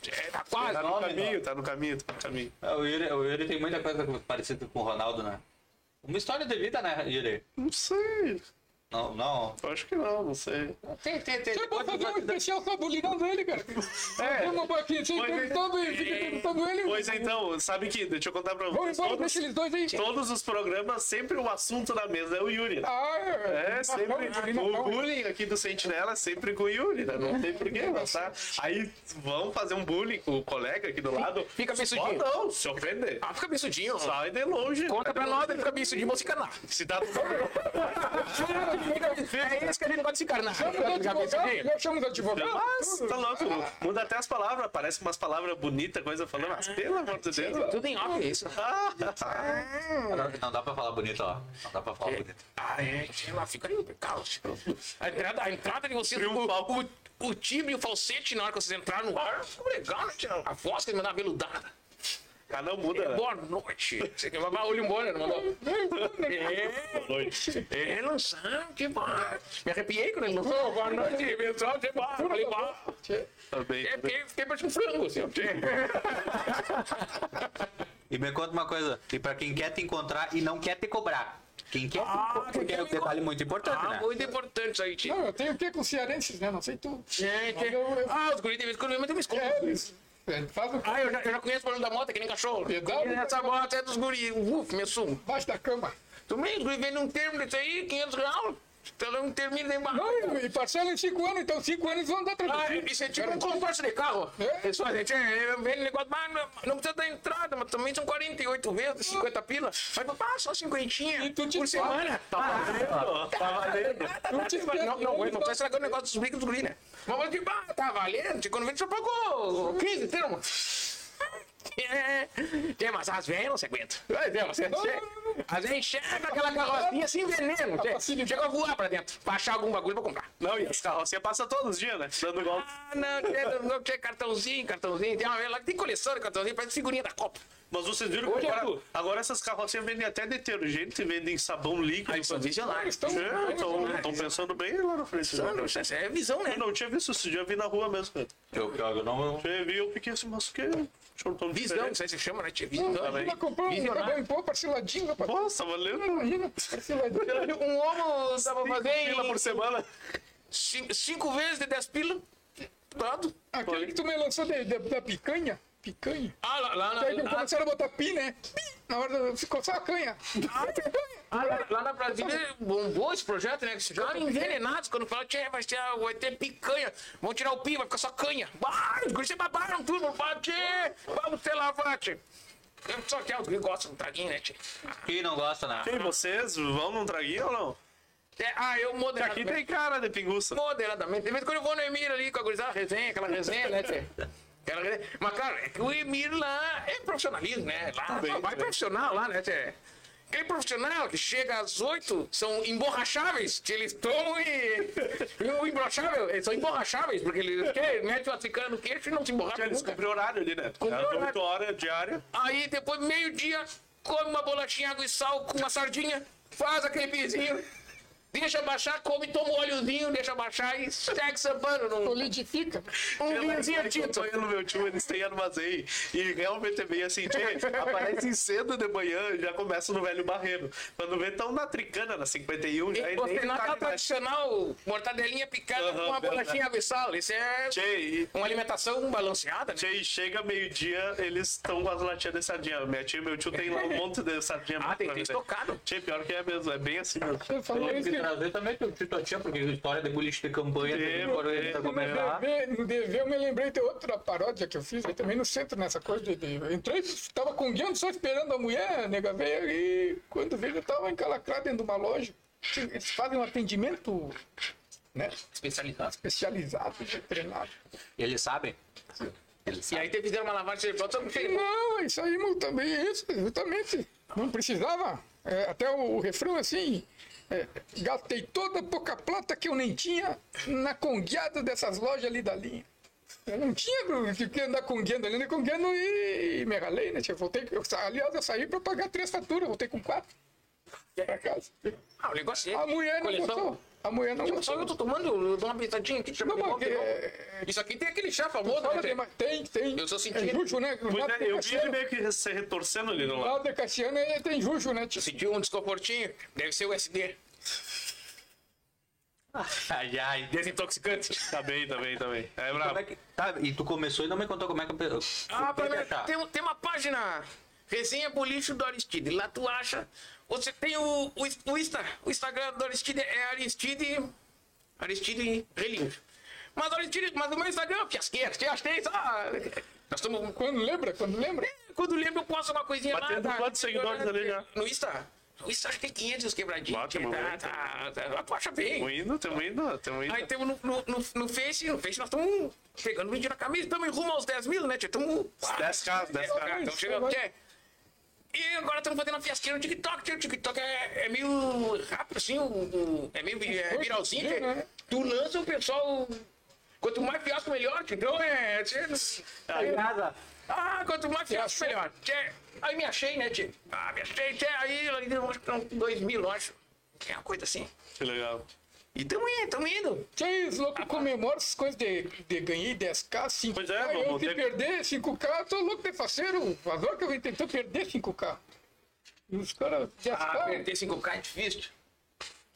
S2: Tchê, tá quase.
S4: Tá no
S3: Nome,
S4: caminho, tá no caminho, tá no caminho.
S3: É, O Yuri, o Yuri tem muita coisa parecida com o Ronaldo, né? Uma história de vida, né, Yuri?
S4: Não sei.
S3: Não, não.
S4: Eu Acho que não, não sei.
S3: Tem, tem, tem.
S1: Você pode fazer um especial só bulinando ele, cara. É. Uma boquinha assim,
S4: Pois é.
S1: perguntando e fica perguntando ele.
S4: Pois então, sabe que, deixa eu contar pra
S1: Vamos
S4: vocês.
S1: embora,
S4: Todos,
S1: deixa eles dois aí.
S4: todos os programas, sempre o assunto da mesa é o Yuri. né?
S1: Ah,
S4: É, sempre.
S1: Não,
S4: O bullying aqui do Sentinela é sempre com o Yuri, né? Não tem porquê, mas tá. Aí vão fazer um bullying com o colega aqui do lado.
S2: Fica bem
S4: Só
S2: sudinho.
S4: não, se ofender.
S2: Ah, fica bem sudinho.
S4: Sai de longe.
S2: Conta pra nós, ele fica bem sudinho, vamos se encanar.
S4: Se dá [laughs]
S2: É isso que a gente não pode se encarnar.
S1: Chama os advogados, já chama os advogados.
S4: Mas, tá louco. Muda até as palavras. Parece umas palavras bonitas, coisa falando. Mas pelo amor de Deus.
S2: Tudo em off, é isso. [laughs]
S3: Não, não dá pra falar bonito, ó. Não dá pra falar bonito.
S2: Ah, é, lá, fica aí, caos. A entrada, a entrada de vocês, o, o, o timbre e o falsete na hora que vocês entraram no ar, ficou legal, né? A voz que ele mandava veludada.
S4: Ah, não muda, né?
S2: Boa noite. Você quer mandar olho embora, não mandou? É,
S4: Boa noite.
S2: é, lançando, que bom. Me arrepiei quando ele lançou. Boa noite, pessoal, que bom. Falei, bom.
S4: Também.
S2: É, fiquei, fiquei parecendo um frango, assim.
S3: E me conta uma coisa, e pra quem quer te encontrar e não quer te cobrar. Quem quer te
S2: Ah,
S3: porque é um detalhe muito importante,
S2: Ah,
S3: né?
S2: muito importante isso aí, tio.
S1: Não, eu tenho o que com cearenses, né? Não sei tu.
S2: É, que-
S1: Mas eu- eu-
S2: Ah, os guris de vez em quando eu me escondo.
S1: É, eles- é, faz o
S2: Ah, eu já, eu já conheço o barulho da moto, que nem cachorro.
S1: Pedal,
S2: Essa moto é dos guris. Uf, meu sumo.
S1: baixo da cama.
S2: Também, os guris vendem um termo desse aí, 500 reais. Então um termino de embarque.
S1: Não, e parcela em 5 anos, então 5 anos vão dar pra
S2: Ah,
S1: você.
S2: isso é tipo um consórcio de carro.
S1: É?
S2: Fazem, tchê, eu vendo negócio, mas não, não precisa dar entrada, mas também são 48 vezes, 50 pila. Mas, pá, só 50
S1: E tu te
S2: por semana.
S4: Tá valendo, tá valendo.
S2: Não, não, não, não, não tá estragando o negócio dos brinquedos dos guris, né? Mas eu digo, ah, tá valendo, quando vem, você pagou 15 termos. É, tem, mas as velhas não se aguentam. Vai ver, você chega- As velhas enxergam aquela carrocinha sem veneno. Chega a voar pra dentro, pra achar algum bagulho pra comprar.
S4: Não, e as carrocinhas passam todos os dias, né? Dando golpe.
S2: Ah, não, tem, não, tem cartãozinho, cartãozinho. Tem uma vez lá que tem coleção de cartãozinho, parece figurinha da Copa.
S4: Mas vocês viram que
S2: é
S4: agora, agora essas carrocinhas vendem até detergente, vendem sabão líquido.
S2: Aí são visionários.
S1: Estão
S4: Estão pensando bem lá na frente. né?
S2: Não, isso é visão, né?
S4: Eu não tinha visto esse dia, eu vi na rua mesmo. cara.
S3: Eu, eu não...
S4: Eu vi, eu fiquei assim, mas o que? Deixa eu tão
S2: Visão,
S4: diferente.
S2: isso aí se chama, né? tia?
S1: Não,
S2: Visão.
S1: imagina comprar um
S2: Visionário.
S1: acabou em pô, parceladinho, rapaz.
S4: Nossa, valendo.
S1: Imagina, parceladinho. [laughs]
S2: Um homo dava pra fazer
S4: Pila por
S2: em
S4: semana.
S2: cinco, cinco vezes de 10 pila. Dado.
S1: Aquele que tu me lançou de- de- da picanha. Picanha.
S2: Ah, lá, lá,
S1: Que aí
S2: na, lá,
S1: começaram a botar pi, né? Pi, na hora ficou só a canha.
S2: ah, lá, lá na Brasília bombou esse projeto, né? Esses ficaram envenenados quando falaram, tchê, vai ter, vai ter picanha. Vão tirar o pi, vai ficar só canha. Bah, os guris se babaram tudo. Tchê, vamos ter lavar, tchê. Só que é, os guris gostam de um traguinho, né, tchê?
S3: Quem não gosta, né?
S4: E vocês vão num traguinho ou não?
S2: É, ah, eu
S4: Aqui
S2: moderadamente.
S4: tem cara de pinguça.
S2: Moderadamente. De vez em quando eu vou no Emir ali com a gurizada, resenha, aquela resenha, né, tchê? [laughs] Mas, cara, é que o Emir lá é profissionalismo, né? Lá
S4: bem,
S2: só vai
S4: tá bem.
S2: profissional lá, né? Aquele profissional que chega às oito são emborracháveis, que eles tomam e. e o imbrochável, eles são emborracháveis, porque eles que, mete o africano no queixo e não se emborracha
S4: Eles cumprem horário ali, né?
S2: Horário.
S4: 8 horas diária.
S2: Aí depois, meio-dia, come uma bolachinha, água e sal com uma sardinha, faz aquele pizinho, deixa baixar, come, toma um óleozinho, deixa baixar e segue sambando num
S1: Solidifica.
S2: um vinhozinho tinto.
S4: Acompanhando meu tio, eles têm armazém. E realmente é bem assim, tchê, aparecem [laughs] cedo de manhã e já começa no velho barreiro. Quando vê, estão na tricana, na 51, já
S2: E
S4: e
S2: você
S4: nem
S2: não
S4: tá
S2: aquela
S4: mais.
S2: tradicional mortadelinha picada
S4: Aham,
S2: com uma bolachinha água e sal. Isso é
S4: Tchê, e-
S2: uma alimentação balanceada, né?
S4: Tchê, e chega meio-dia, eles estão com as latinhas de sardinha. Minha tia e meu tio tem lá um monte de sardinha.
S2: Ah, tem, tem estocado.
S4: Tchê, pior que é mesmo, é bem assim mesmo.
S1: Você falou
S3: Tem
S1: isso
S3: que
S1: que
S3: trazer também teu tio tia, porque história de política de campanha
S4: Tem,
S3: tá.
S1: No DV, no DV eu me lembrei de outra paródia que eu fiz aí também no centro, nessa coisa de. de entrei, tava com guiando só esperando a mulher, a nega veio e quando veio eu tava encalacrado dentro de uma loja. Eles fazem um atendimento né,
S2: Especializado.
S1: especializado, treinado.
S3: Eles sabem? Eles
S2: E aí te fizeram uma lavagem cerebral, só que
S1: Não, isso aí não, também é isso, exatamente. Não precisava. É, até o, o refrão assim. É, gastei toda a pouca plata que eu nem tinha na congueada dessas lojas ali da linha. Eu não tinha do que andar congueando ali? Congueando e, e me ralei, né? tia? Voltei, eu, aliás, eu saí para pagar três faturas, voltei com quatro para casa.
S2: Ah, o negócio é.
S1: A mulher não
S2: coleção.
S1: gostou. A mulher não
S2: Só
S1: gostou.
S2: eu tô tomando, eu dou uma pitadinha aqui, chama
S1: Não, é-
S2: Isso aqui tem aquele chá famoso, né?
S1: tem, tem, tem.
S2: Eu sou
S1: É
S2: sentido.
S1: Juju, né?
S4: Pois é, eu vi ele meio que se retorcendo ali no
S1: Lá
S4: lado.
S1: de Cassiano é, tem Juju, né? tia?
S2: Sentiu um desconfortinho, deve ser o SD.
S3: Ai, ai.
S2: Desintoxicante.
S4: Tá bem, tá bem, tá bem. É bravo.
S3: é que... Tá, e tu começou e não me contou como é que eu...
S2: Ah,
S3: é
S2: pra
S3: achar?
S2: tem, tem uma página, resenha Boliche do Aristide. Lá tu acha. Você tem o, o, o, Insta, o Instagram do Aristide é Aristide. Aristide Relinho. Mas, Aristide, mas o meu Instagram é fiasqueiro. Que é isso? Ah, nós estamos.
S1: Quando lembra? Quando lembra?
S2: Quando lembro, eu posto uma coisinha
S4: Batendo
S2: lá. tá?
S4: quantos seguidores ali já?
S2: No Insta? Isso acho que tem 500 quebradinhos.
S4: Ótimo,
S2: tá,
S4: bem.
S2: tá, tá, tu acha bem.
S4: Tamo indo, tamo indo, tamo indo.
S2: Aí temos no, no, no, no Face, no Face nós estamos pegando vídeo na camisa, estamos em rumo aos 10 mil, né? Estamos.
S4: 10 casos, 10 casos.
S2: Então chegando. E agora estamos fazendo uma fiasquinha no TikTok. tio. O TikTok é, é meio rápido, assim, o, o- é meio é viralzinho.
S1: É, né?
S2: Tu lança o pessoal. Quanto mais fiasco, melhor. tio. Então é.
S3: Em casa.
S2: ah, quanto mais fiasco, melhor. Tchê, Aí me achei, né, tio? Ah, me achei, tchê, aí aí deu acho que são 2 mil, eu acho. É uma coisa assim.
S4: Que legal.
S2: E tamo indo, tamo indo.
S1: Que os loucos comemoram essas coisas de, de ganhar 10k, 5k.
S4: Pois é,
S1: eu se
S4: ter-
S1: perder 5k, eu tô louco de faceiro. Valor que eu tentou perder 5k. E os caras, 10k.
S2: Ah, perder 5K é difícil.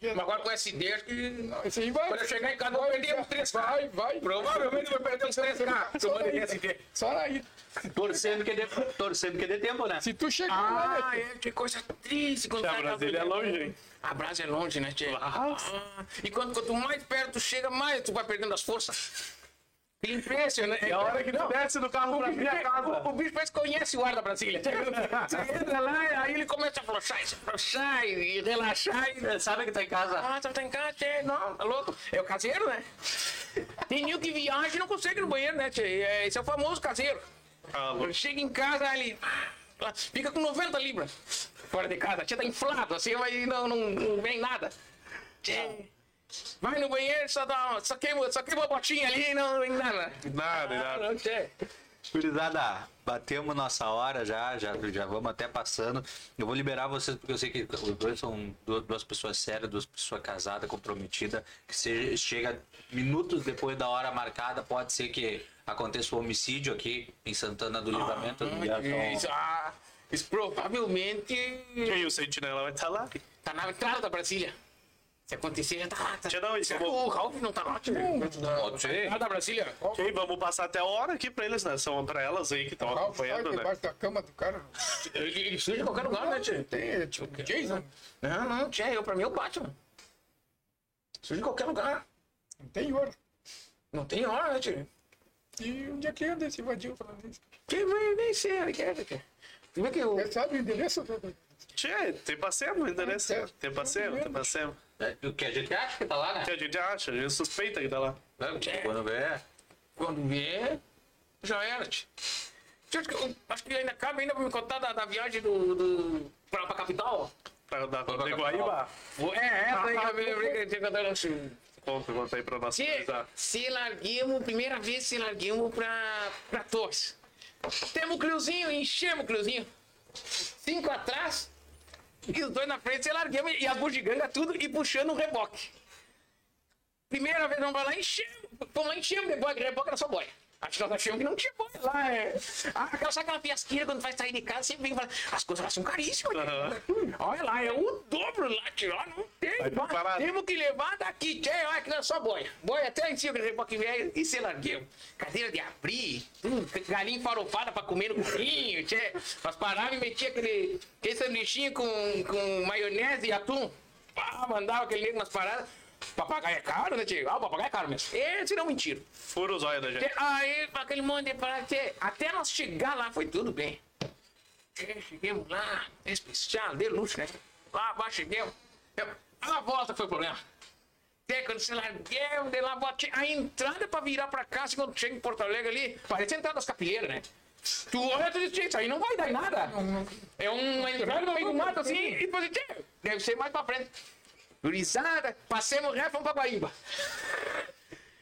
S2: Mas agora com SD, acho que.
S1: Esse aí vai.
S2: Quando eu chegar em casa, eu vou
S1: vai,
S2: perder uns 3K.
S1: Vai, vai.
S2: Provavelmente vou perder uns 3K.
S1: Só
S2: Tomando
S1: aí.
S2: SD.
S1: Só aí.
S3: Torcendo que dê, torcendo que dê tempo, né?
S1: Se tu chegar lá,
S2: Ah, é, que coisa triste. Quando
S4: A Brasília é longe, hein?
S2: A Brasília é longe, né, Tchê? Ah, e quando, quanto mais perto tu chega, mais tu vai perdendo as forças. Impressionante. É a hora que
S4: Tu desce do carro pra minha casa.
S2: O, o bicho parece que conhece o ar da Brasília. [laughs] Você entra lá, aí ele começa a afrouxar, e se afrouxar e relaxar. E...
S3: Sabe que tá em casa.
S2: Ah, tá, tá em casa, tchê. Não, tá louco. É o caseiro, né? Tem nego que viaja e não consegue ir no banheiro, né, tchê? É, Esse é o famoso caseiro.
S4: Ah,
S2: chega em casa, ele ah, fica com 90 libras fora de casa. Tchê, tá inflado, assim, mas não, não, não vem nada. Tchê. Vai no banheiro, só, dá, só, queima, só queima a botinha ali e não vem nada.
S4: Nada,
S2: Ah,
S4: nada.
S2: não, tchê.
S3: Gurizada, batemos nossa hora já, já, já vamos até passando. Eu vou liberar vocês porque eu sei que os dois são du- duas pessoas sérias, duas pessoas casadas, comprometidas, que se chega minutos depois da hora marcada, pode ser que aconteça um homicídio aqui em Santana do Livramento.
S2: Ah, Isso, ah, isso provavelmente
S4: E aí, o sentinela vai estar lá.
S2: tá na entrada da Brasília. Se acontecer, já tá lá. Tá.
S4: Não, isso
S2: Será que o Ralph não tá lá? tchê?
S3: Pode ser.
S2: Entrada da Brasília?
S4: Ok, vamos passar até a hora aqui pra eles, né? São pra elas aí que estão
S1: Ralph sai
S4: acompanhando, né?
S1: debaixo da cama do cara.
S2: Ele, ele suja em qualquer lugar, né, tchê?
S1: Tem, é tipo, Jason.
S2: Não, não, tchê, eu pra mim é o Batman. Suja em qualquer lugar.
S1: Não tem ouro.
S2: Não tem hora, né, tchê?
S1: E onde é que anda esse vadio falando isso?
S2: Quem vai nem ser, ele quer, quer. Tu vê que eu...
S1: Você sabe o endereço?
S4: Tchê, tem passemos ainda, né? Tem passemos, tem passemos.
S3: É, O que a gente acha que tá lá, né?
S4: Que a gente acha, a gente suspeita que tá lá.
S3: Quando vê.
S2: Quando vê, já era, eu- acho que ainda cabe ainda pra me contar da, da viagem do... do pra, pra capital,
S4: Pra dar
S3: pra [laughs]
S4: pra
S3: capital.
S4: Guaíba.
S2: ó. É, essa aí que eu me lembrei que eu tinha contado assim.
S4: Conta, conta aí pra nós.
S2: Se, se larguemos, primeira vez se larguemos pra, pra Torres. Temos o Cliozinho, enchemos o Cliozinho. Cinco atrás e os dois na frente, se larguemos e as bugigangas tudo e puxando um reboque. Primeira vez vamos lá, enchemos. Vamos lá, enchemos de boia, que reboque era só boia. Acho que nós achamos que não tinha boia lá. É. Ah, aquela, sabe aquela fiasqueira quando vai sair de casa, sempre vem e fala, as coisas lá são caríssimas.
S4: Aham.
S2: Olha lá, é o dobro lá, tio. Não tem. Mas. Temos que levar daqui, tchê, olha que não é só boia. Boia até em cima reboque velho e se larguemos. Cadeira de abrir, tudo, galinha farofada pra comer no cozinho, tchê. Nós parávamos e metia aquele, aquele sanduichinho com, com maionese e atum. Pá, mandava aquele nego nas paradas. Papagaio é caro, né, tio? Ah, o papagaio é caro mesmo. Esse não mentira.
S4: Fura os olhos da gente.
S2: Aí, aquele monte de tchê, até nós chegar lá foi tudo bem. Tchê, Chegamos lá, especial, de luxo, né? Lá abaixo chegamos. Eu- A volta foi o problema. Até quando se larguemos, de lá, botei a entrada pra virar pra cá, assim, quando chega em Porto Alegre ali, parece a entrada das capilheiras, né? Tu olha, tu diz, "Tchê, isso aí não vai dar em nada. É uma entrada no meio do mato, assim, e depois, deve ser mais pra frente. Gurizada, passemos o resto, vamos pra Guaíba.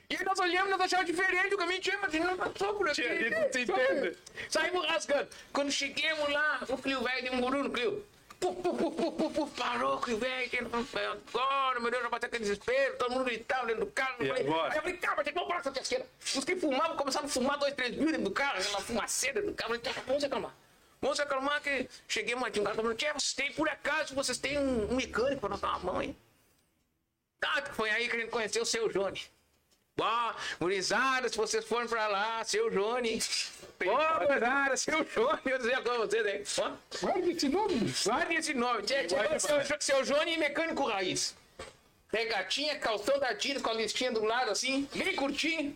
S2: E aí nós olhamos, nós achamos diferente o caminho, tinha, mas não passou por aqui.
S4: A gente entende.
S2: Saímos rasgando. Quando chegamos lá, o Clio velho deu um guru no Clio. Puf, puf, puf, puf, puf, puf, parou o Clio velho. que não- Agora, meu Deus, já bateu aquele desespero. Todo mundo gritava dentro do carro. Eu falei,
S4: agora?
S2: Aí eu falei, calma, tem que comprar essa fiasqueira. Os que fumavam começaram a fumar dois, três mil dentro do carro, aquela fumaceira dentro do carro. Eu falei, tá, vamos se acalmar. Vamos se acalmar que cheguei mais de um cara falando, vocês têm, por acaso, vocês têm um, um mecânico pra nós dar uma mão aí? Tá, foi aí que a gente conheceu o seu Johnny. Ó, gurizada, se vocês forem pra lá, seu Johnny. Ó, gurizada, seu Johnny, eu dizer com vocês aí. Ó,
S1: Guarda esse nome.
S2: guarde esse nome. Tchê, tchê, seu, seu Johnny mecânico raiz. Regatinha, calção da Adidas com a listinha do lado assim, bem curtinho.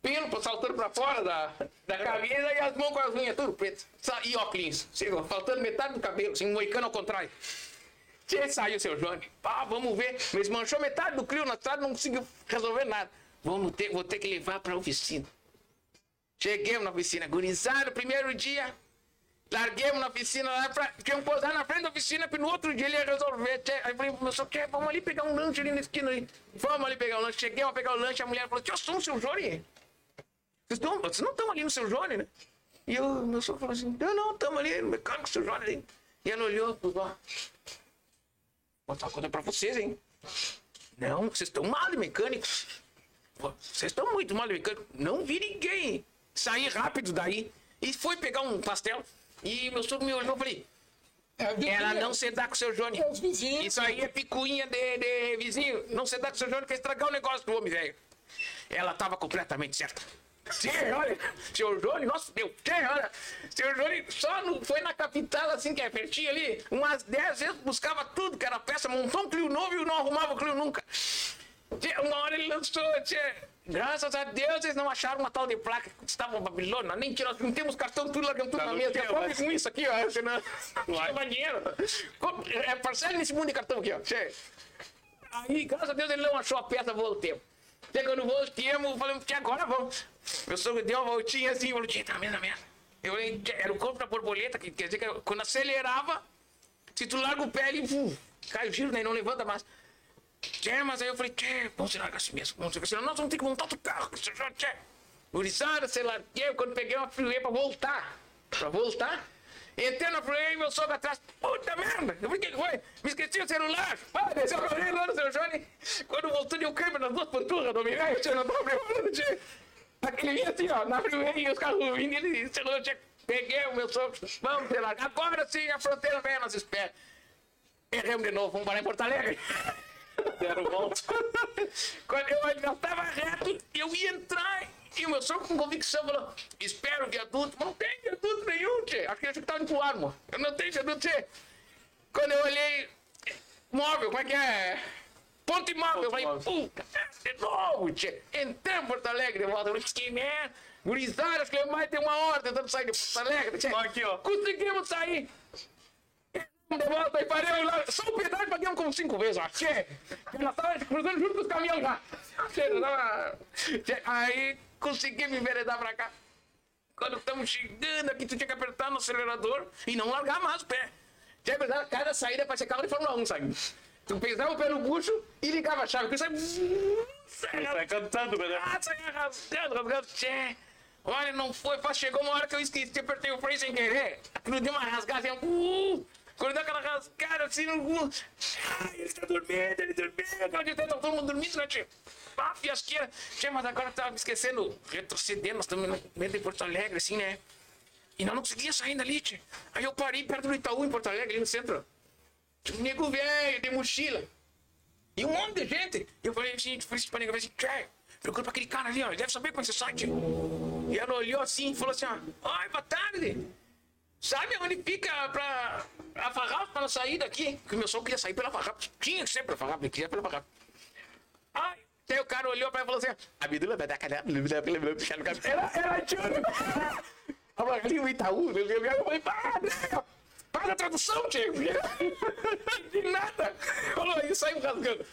S2: Pelo saltando pra fora da, da camisa e as mãos com as unhas tudo preto. E óculos. Chegou, faltando metade do cabelo, assim, moicano ao contrário. Tchê, saiu seu Johnny. Pá, vamos ver. Mas manchou metade do Clio na estrada, não conseguiu resolver nada. Vamos ter, vou ter que levar pra oficina. Cheguemos na oficina, gurizada, primeiro dia. Larguemos na oficina lá pra. Tinha um posar na frente da oficina, que no outro dia ele ia resolver. Tchê. Aí eu falei, meu senhor, tchê, vamos ali pegar um lanche ali na esquina ali. Vamos ali pegar um lanche. Cheguei a pegar o lanche, a mulher falou, tio, somos seu Johnny. Vocês, estão, vocês não estão ali no seu Johnny, né? E eu, meu senhor falou assim, não, não, estamos ali no mecânico, seu ali. E ela olhou, ó, vou falar uma coisa pra vocês, hein? Não, vocês estão mal de mecânicos. Vocês estão muito mal de mecânico. Não vi ninguém. Saí rápido daí. E foi pegar um pastel. E meu sogro me olhou e falei,
S1: É,
S2: ela não se dá com o seu Johnny.
S1: é os vizinhos.
S2: Isso aí é picuinha de, de vizinho. Não se dá com o seu Johnny, quer estragar o negócio do homem, velho. Ela tava completamente certa. Olha, seu Johnny, nossa, meu, olha, seu Johnny só no, foi na capital, assim, que é pertinho ali, umas 10 vezes buscava tudo que era peça, montou um Clio novo e não arrumava o Clio nunca. Uma hora ele lançou, tchê, graças a Deus eles não acharam uma tal de placa que estava em Babilônia, nem tirou, não temos cartão, tudo, largamos tudo
S4: Tá
S2: na
S4: no
S2: mesa, tem fome
S4: mas-
S2: com isso aqui, ó, senão não leva dinheiro. É parcela nesse mundo de cartão aqui, ó, tchê. Aí, graças a Deus, ele não achou a peça, voltemos. Até quando voltemos, eu falei, tia, agora vamos. Meu sogro deu uma voltinha assim, falou, tia, tá mesma merda. Eu falei, "Tia, era o corpo da borboleta, que quer dizer que quando acelerava, se tu larga o pé, ele fu, cai o giro, né, não levanta mais. Tchê, mas aí eu falei, tchê, vamos se largar assim mesmo, vamos se senão nós vamos ter que montar outro carro, tchê. Gurizada, sei lá, eu quando peguei uma freeway pra voltar, pra voltar, entrei na freeway meu sogro atrás, puta merda, eu falei, o que foi? Me esqueci o celular, ah, desceu a lá no seu Johnny, quando voltou deu câmbio nas duas panturras do homem velho, tchê, não tava preparando, tchê. Aquele vinha assim, ó, na freeway e os carros vindo, ele encerrou, tchê, peguei o meu sogro, vamos, sei lá, agora sim a fronteira vem, nós espera. Erramos de novo, vamos parar em Porto Alegre. [laughs]
S4: Deram volta.
S2: Quando eu ainda estava reto, eu ia entrar e o meu sogro com convicção falou: Espero viaduto. Mas não tem viaduto nenhum, tchê. Acho que ele estava indo pro Armo. Eu não tenho viaduto, tchê. Quando eu olhei, móvel, como é que é? Ponto imóvel. Eu falei:
S4: móvel.
S2: Puta, de novo, tchê. Entrei em Porto Alegre volta. Que merda. Gurizada, acho que mais tem uma hora tentando sair de Porto Alegre, tchê.
S4: Aqui, ó.
S2: Conseguimos sair. De volta e parei lá. Só o pedágio pagamos como cinco vezes, ó. Tchê. Ela tava cruzando junto com os caminhões já. Tchê, tava- Tchê, Aí consegui me enveredar pra cá. Quando estamos chegando aqui, tu tinha que apertar no acelerador e não largar mais o pé. Tinha que apertar cada saída para ser carro de Fórmula 1, sabe? Tu pesava o pé no bucho e ligava a chave. Que sai...
S4: Tá cantando, né?
S2: Ah, saia rasgando, rasgando. Tchê. Olha, não foi fácil. Chegou uma hora que eu esqueci, apertei o freio sem querer. Aquilo deu uma rasgada assim. Uh, quando deu aquela rasgada assim, no. Ai, ele tá dormindo, ele dormiu. Aquela de tá todo mundo dormindo, né, tio? Ah, fiasqueira. Tchê, mas agora eu tava me esquecendo, retrocedendo. Nós estamos no meio de Porto Alegre, assim, né? E nós não conseguíamos sair dali, tchê. Aí eu parei perto do Itaú, em Porto Alegre, ali no centro. Tinha um nego velho, de mochila. E um monte de gente. E eu falei assim, falei assim pra nega, eu falei assim, tchê, procura pra aquele cara ali, ó, ele deve saber que você sai, tchê. E ela olhou assim e falou assim, ó, oi, boa tarde. Sabe onde fica pra a farrapo para sair daqui? Porque meu sogro queria sair pela farrapo. Tinha que ser pela farrapo, ele queria pela farrapo. Ai, aí o cara olhou pra ela e falou assim, Abdullah vai dar cadê? Era, era tio. [laughs] Falou ali o Itaú, eu falei, pá, Faz a tradução, tio. [laughs] De nada. Falou aí, saiu rasgando.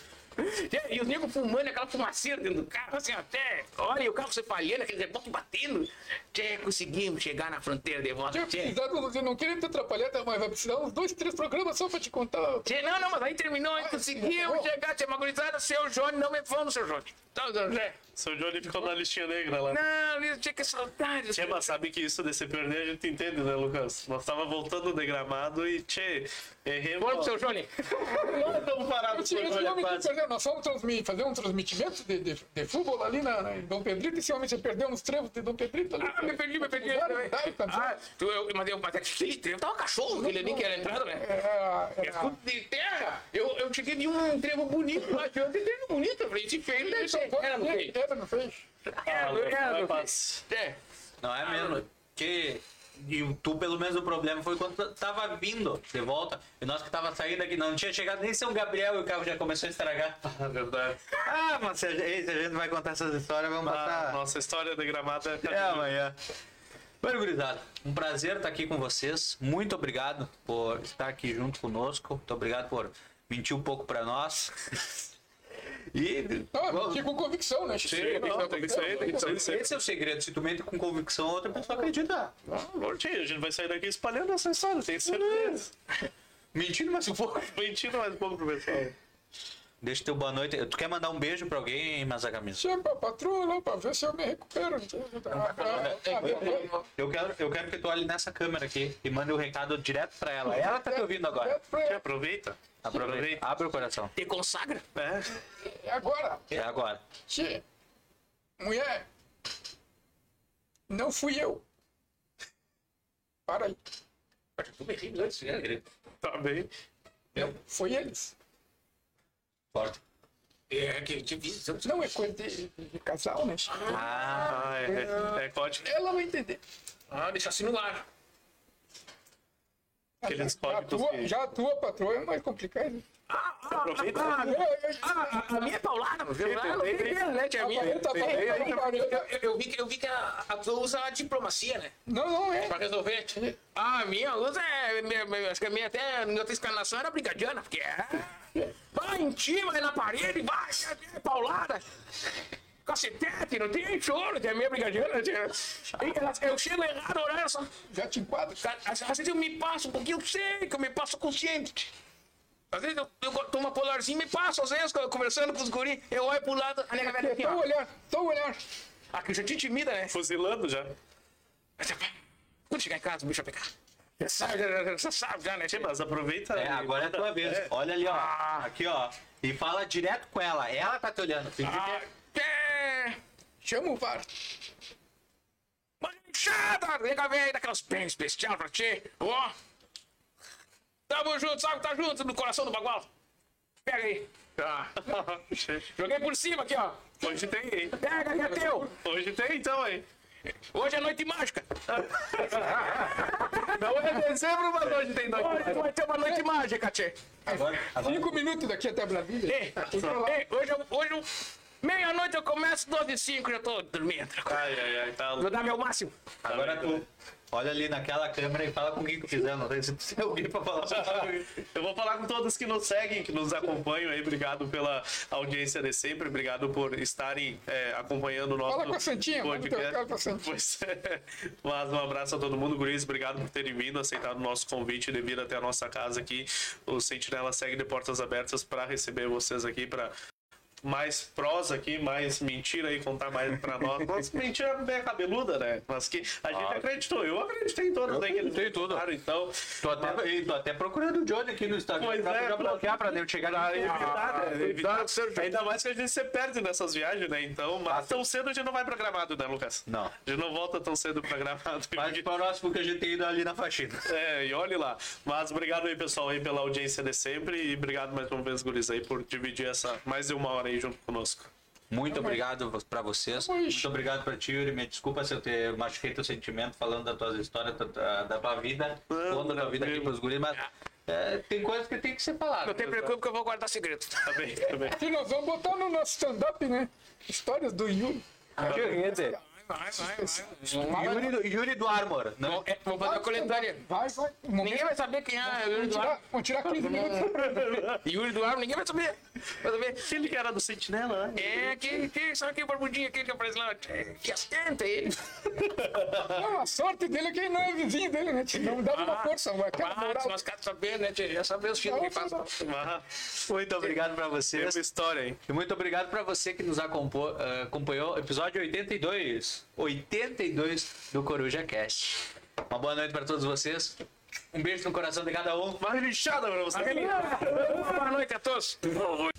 S2: E os negros fumando, aquela fumaceira dentro do carro, assim, até. Olha, e o carro se falhando, aquele rebote batendo. Tchê, conseguimos chegar na fronteira de volta. Tchê.
S1: eu não queria te atrapalhar, tá, mas vai precisar uns dois, três programas só pra te contar.
S2: Tchê, não, não, mas aí terminou, aí conseguimos chegar, tinha uma gurizada, seu Johnny, não me no seu Johnny. Então, Zé.
S4: Seu Johnny ficou na listinha negra lá.
S2: Não, eu tinha que saudade.
S4: Tchê, mas sabe que isso de se perder a gente entende, né, Lucas? Nós tava voltando de gramado e, tchê, erremos.
S2: Bora pro seu Johnny.
S4: Nós estamos parados com
S1: esse
S4: olha
S1: homem que
S4: quase.
S1: perdeu, nós fomos transmitir, fazer um transmitimento de, de, de futebol ali na, na, em Dom Pedrito. Esse homem se perdeu nos trevos de Dom Pedrito ali.
S2: Ah, me perdi, me perdi.
S1: Mudaram, tá
S2: Ah, tu, eu, mas eu, mas é que ele tava cachorro, aquele ali que era entrada, né?
S1: É,
S2: É
S1: é,
S2: tudo de terra. Eu, eu cheguei de um trevo bonito lá, tinha um trevo bonito. Eu falei, esse feio. Era no feio.
S4: Vai
S2: no feio.
S4: paz.
S2: É.
S3: Não é mesmo? Que. E tu, pelo menos, o problema foi quando tu tava vindo de volta. E nós que tava saindo aqui, não tinha chegado nem São Gabriel e o carro já começou a estragar. [laughs]
S4: É verdade.
S3: Ah, mas se a gente, se a gente vai contar essas histórias, vamos
S4: A
S3: botar.
S4: nossa história de gramado é.
S3: É amanhã. Bueno, gurizada, um prazer estar aqui com vocês. Muito obrigado por estar aqui junto conosco. Muito obrigado por mentir um pouco para nós. [laughs] E
S1: Não,
S3: vamos-
S1: mentir com convicção, né?
S4: Sim, não, tem que
S3: esse é o segredo. Se tu mente com convicção, outra pessoa acredita.
S4: Lordinho, a gente vai sair daqui espalhando essa história, tenho certeza. [laughs]
S3: Mentindo mais um pouco. [laughs]
S4: Mentindo mais um pouco pro pessoal.
S3: Deixa teu boa noite. Tu quer mandar um beijo pra alguém, Mazagamisa?
S1: Chama pra patroa lá pra ver se eu me recupero.
S3: Eu quero, eu quero que tu olhe nessa câmera aqui e mande o recado direto pra ela. Ela tá te ouvindo agora.
S1: ela.
S4: aproveita.
S3: Aproveita. Abre o coração.
S2: Te consagra.
S4: É.
S1: Agora,
S3: É agora.
S1: Tchê, mulher, não fui eu. Para aí.
S2: Tu me ri antes, né?
S4: Tá bem.
S1: Não, foi eles.
S3: Forte.
S2: É que difícil.
S1: Não é coisa de, de casal, né?
S3: Ah,
S4: Ah, é, é, é.
S1: Ela vai entender.
S2: Ah, deixa assim no ar.
S4: Aqueles
S1: Já a
S4: códigos
S1: tua,
S4: que-
S1: já a tua patroa é mais complicado.
S4: Aproveita.
S2: Ah,
S1: Eu, eu,
S2: ah, a minha é Paulada. Ela
S4: tem-
S2: dela, né? Tia minha.
S1: Aparenta,
S2: Eu,
S1: aparenta.
S2: eu- eu vi, que- eu vi que a, a tua usa a diplomacia, né?
S1: Não, não é.
S2: Pra resolver. Ah, a minha usa é. minha- minha- acho que a minha até na outra encarnação era brigadiana, porque é. Vai em ti, vai na parede, vai, é, é paulada. Cacetete, não tem choro, tem a minha. E ela- Eu chego errado, olha só.
S1: Já te enquadro.
S2: Às vezes eu me passo um pouquinho, eu sei que eu me passo consciente. Às vezes eu, eu tomo uma polarzinha e me passo, às vezes, conversando com os guris, eu olho pro lado, a nega velha aqui, ó.
S1: olhar, então olhar.
S2: Aqui já te intimida, né?
S4: Fuzilando já.
S2: Quando chegar em casa, o bicho vai pegar. Você sabe, já, já sabe já, né?
S4: Mas aproveita.
S3: é, agora é a tua vez.
S4: É.
S3: Olha ali, ó. Aqui, ó. E fala direto com ela. Ela tá te olhando. Finge
S2: Ah,
S3: que-
S2: é...
S1: Chama o VAR.
S2: Manchada! Nega velha, daquelas bem especial pra ti. Ó. Tamo junto, sabe? Tá junto no coração do bagual. Pega aí. Tá. [laughs] Joguei por cima aqui, ó.
S4: Hoje tem, hein?
S2: Pega aí, é teu.
S4: Hoje tem então, hein?
S2: Hoje é noite mágica. [laughs]
S4: Não é dezembro, mas hoje tem dois.
S2: Hoje vai ter uma noite mágica, tchê.
S3: Agora, agora.
S1: Cinco minutos daqui até Brasília.
S2: Ei, ei, hoje, eu- hoje, eu- meia-noite eu começo, 12 e 5 já tô dormindo.
S4: Ai, ai, ai, tá
S2: Vou dar meu máximo.
S3: Agora tu. Olha ali naquela câmera e fala com quem tu quiser. Não sei se tem alguém pra falar. [laughs]
S4: Eu vou falar com todos que nos seguem, que nos acompanham aí. Obrigado pela audiência de sempre. Obrigado por estarem é, acompanhando o nosso
S1: Fala com a Santinha, Santinha.
S4: Pois é. Mas um abraço a todo mundo, Guris. Obrigado por terem vindo, aceitado o nosso convite de vir até a nossa casa aqui. O Sentinela segue de portas abertas para receber vocês aqui, para mais prosa aqui, mais mentira aí, contar mais pra nós. [laughs] Mas mentira bem cabeluda, né? Mas que a gente
S3: Ah.
S4: acreditou. Eu acreditei em todas
S3: Eu
S4: eles
S3: acreditei tudo.
S4: falaram, Então,
S3: Tô até, e tô até procurando o Johnny aqui no Instagram.
S4: Pois
S3: pra
S4: é,
S3: já bloquear pra nem chegar
S4: Pra
S3: ali.
S4: evitar, né? Evitar.
S2: Sérgio.
S4: Ainda mais que a gente se perde nessas viagens, né? Então, mas tão cedo a gente não vai programado, né, Lucas?
S3: Não.
S4: A gente não volta tão cedo programado.
S3: Mas o próximo que a gente tem ido ali na faxina.
S4: É, e olhe lá. Mas obrigado aí, pessoal, aí pela audiência de sempre. E obrigado mais uma vez, Guris, aí, por dividir essa mais de uma hora aí junto conosco.
S3: Muito obrigado pra vocês. Muito obrigado pra ti, Yuri. Me desculpa se eu ter machuquei teu sentimento falando das tuas histórias, da, da- da tua vida,
S4: Não,
S3: conta da vida aqui pros guris, mas é, tem coisas que tem que ser faladas.
S2: Não tem preocupe que eu vou guardar segredo.
S4: Tá bem, tá bem.
S1: E nós vamos botar no nosso stand-up, né? Histórias do Yuri.
S3: Quer dizer,
S2: Vai, vai, vai.
S3: Yuri, do- Yuri do Armor. Não,
S2: Vou, é, vou fazer a coletânea.
S1: Vai, vai. Um momento.
S2: Ninguém vai saber quem é Yuri do
S1: tirar,
S2: Armo.
S1: vamos tirar 15 [laughs] minutos.
S2: Yuri do Armo, ninguém vai saber. Vai saber.
S4: Ele que era do Sentinela, né?
S2: É, que, que, sabe aquele barbudinho aquele que aparece lá? Que assistenta ele. [laughs]
S1: Não, a sorte dele é que não é vizinho dele, né? Não dava uma força, uma aquela
S2: Ah, se
S1: moral.
S2: nós caras sabendo, né? Já sabemos os filhos que faz.
S4: Ah,
S3: muito obrigado pra
S4: Tem
S3: vocês.
S4: uma história, hein?
S3: E muito obrigado pra você que nos eh, acompanhou. Episódio 82. 82 do Coruja Cast. Uma boa noite pra todos vocês. Um beijo no coração de cada um.
S4: Uma relinchada pra você.
S2: Boa noite a todos.
S4: Boa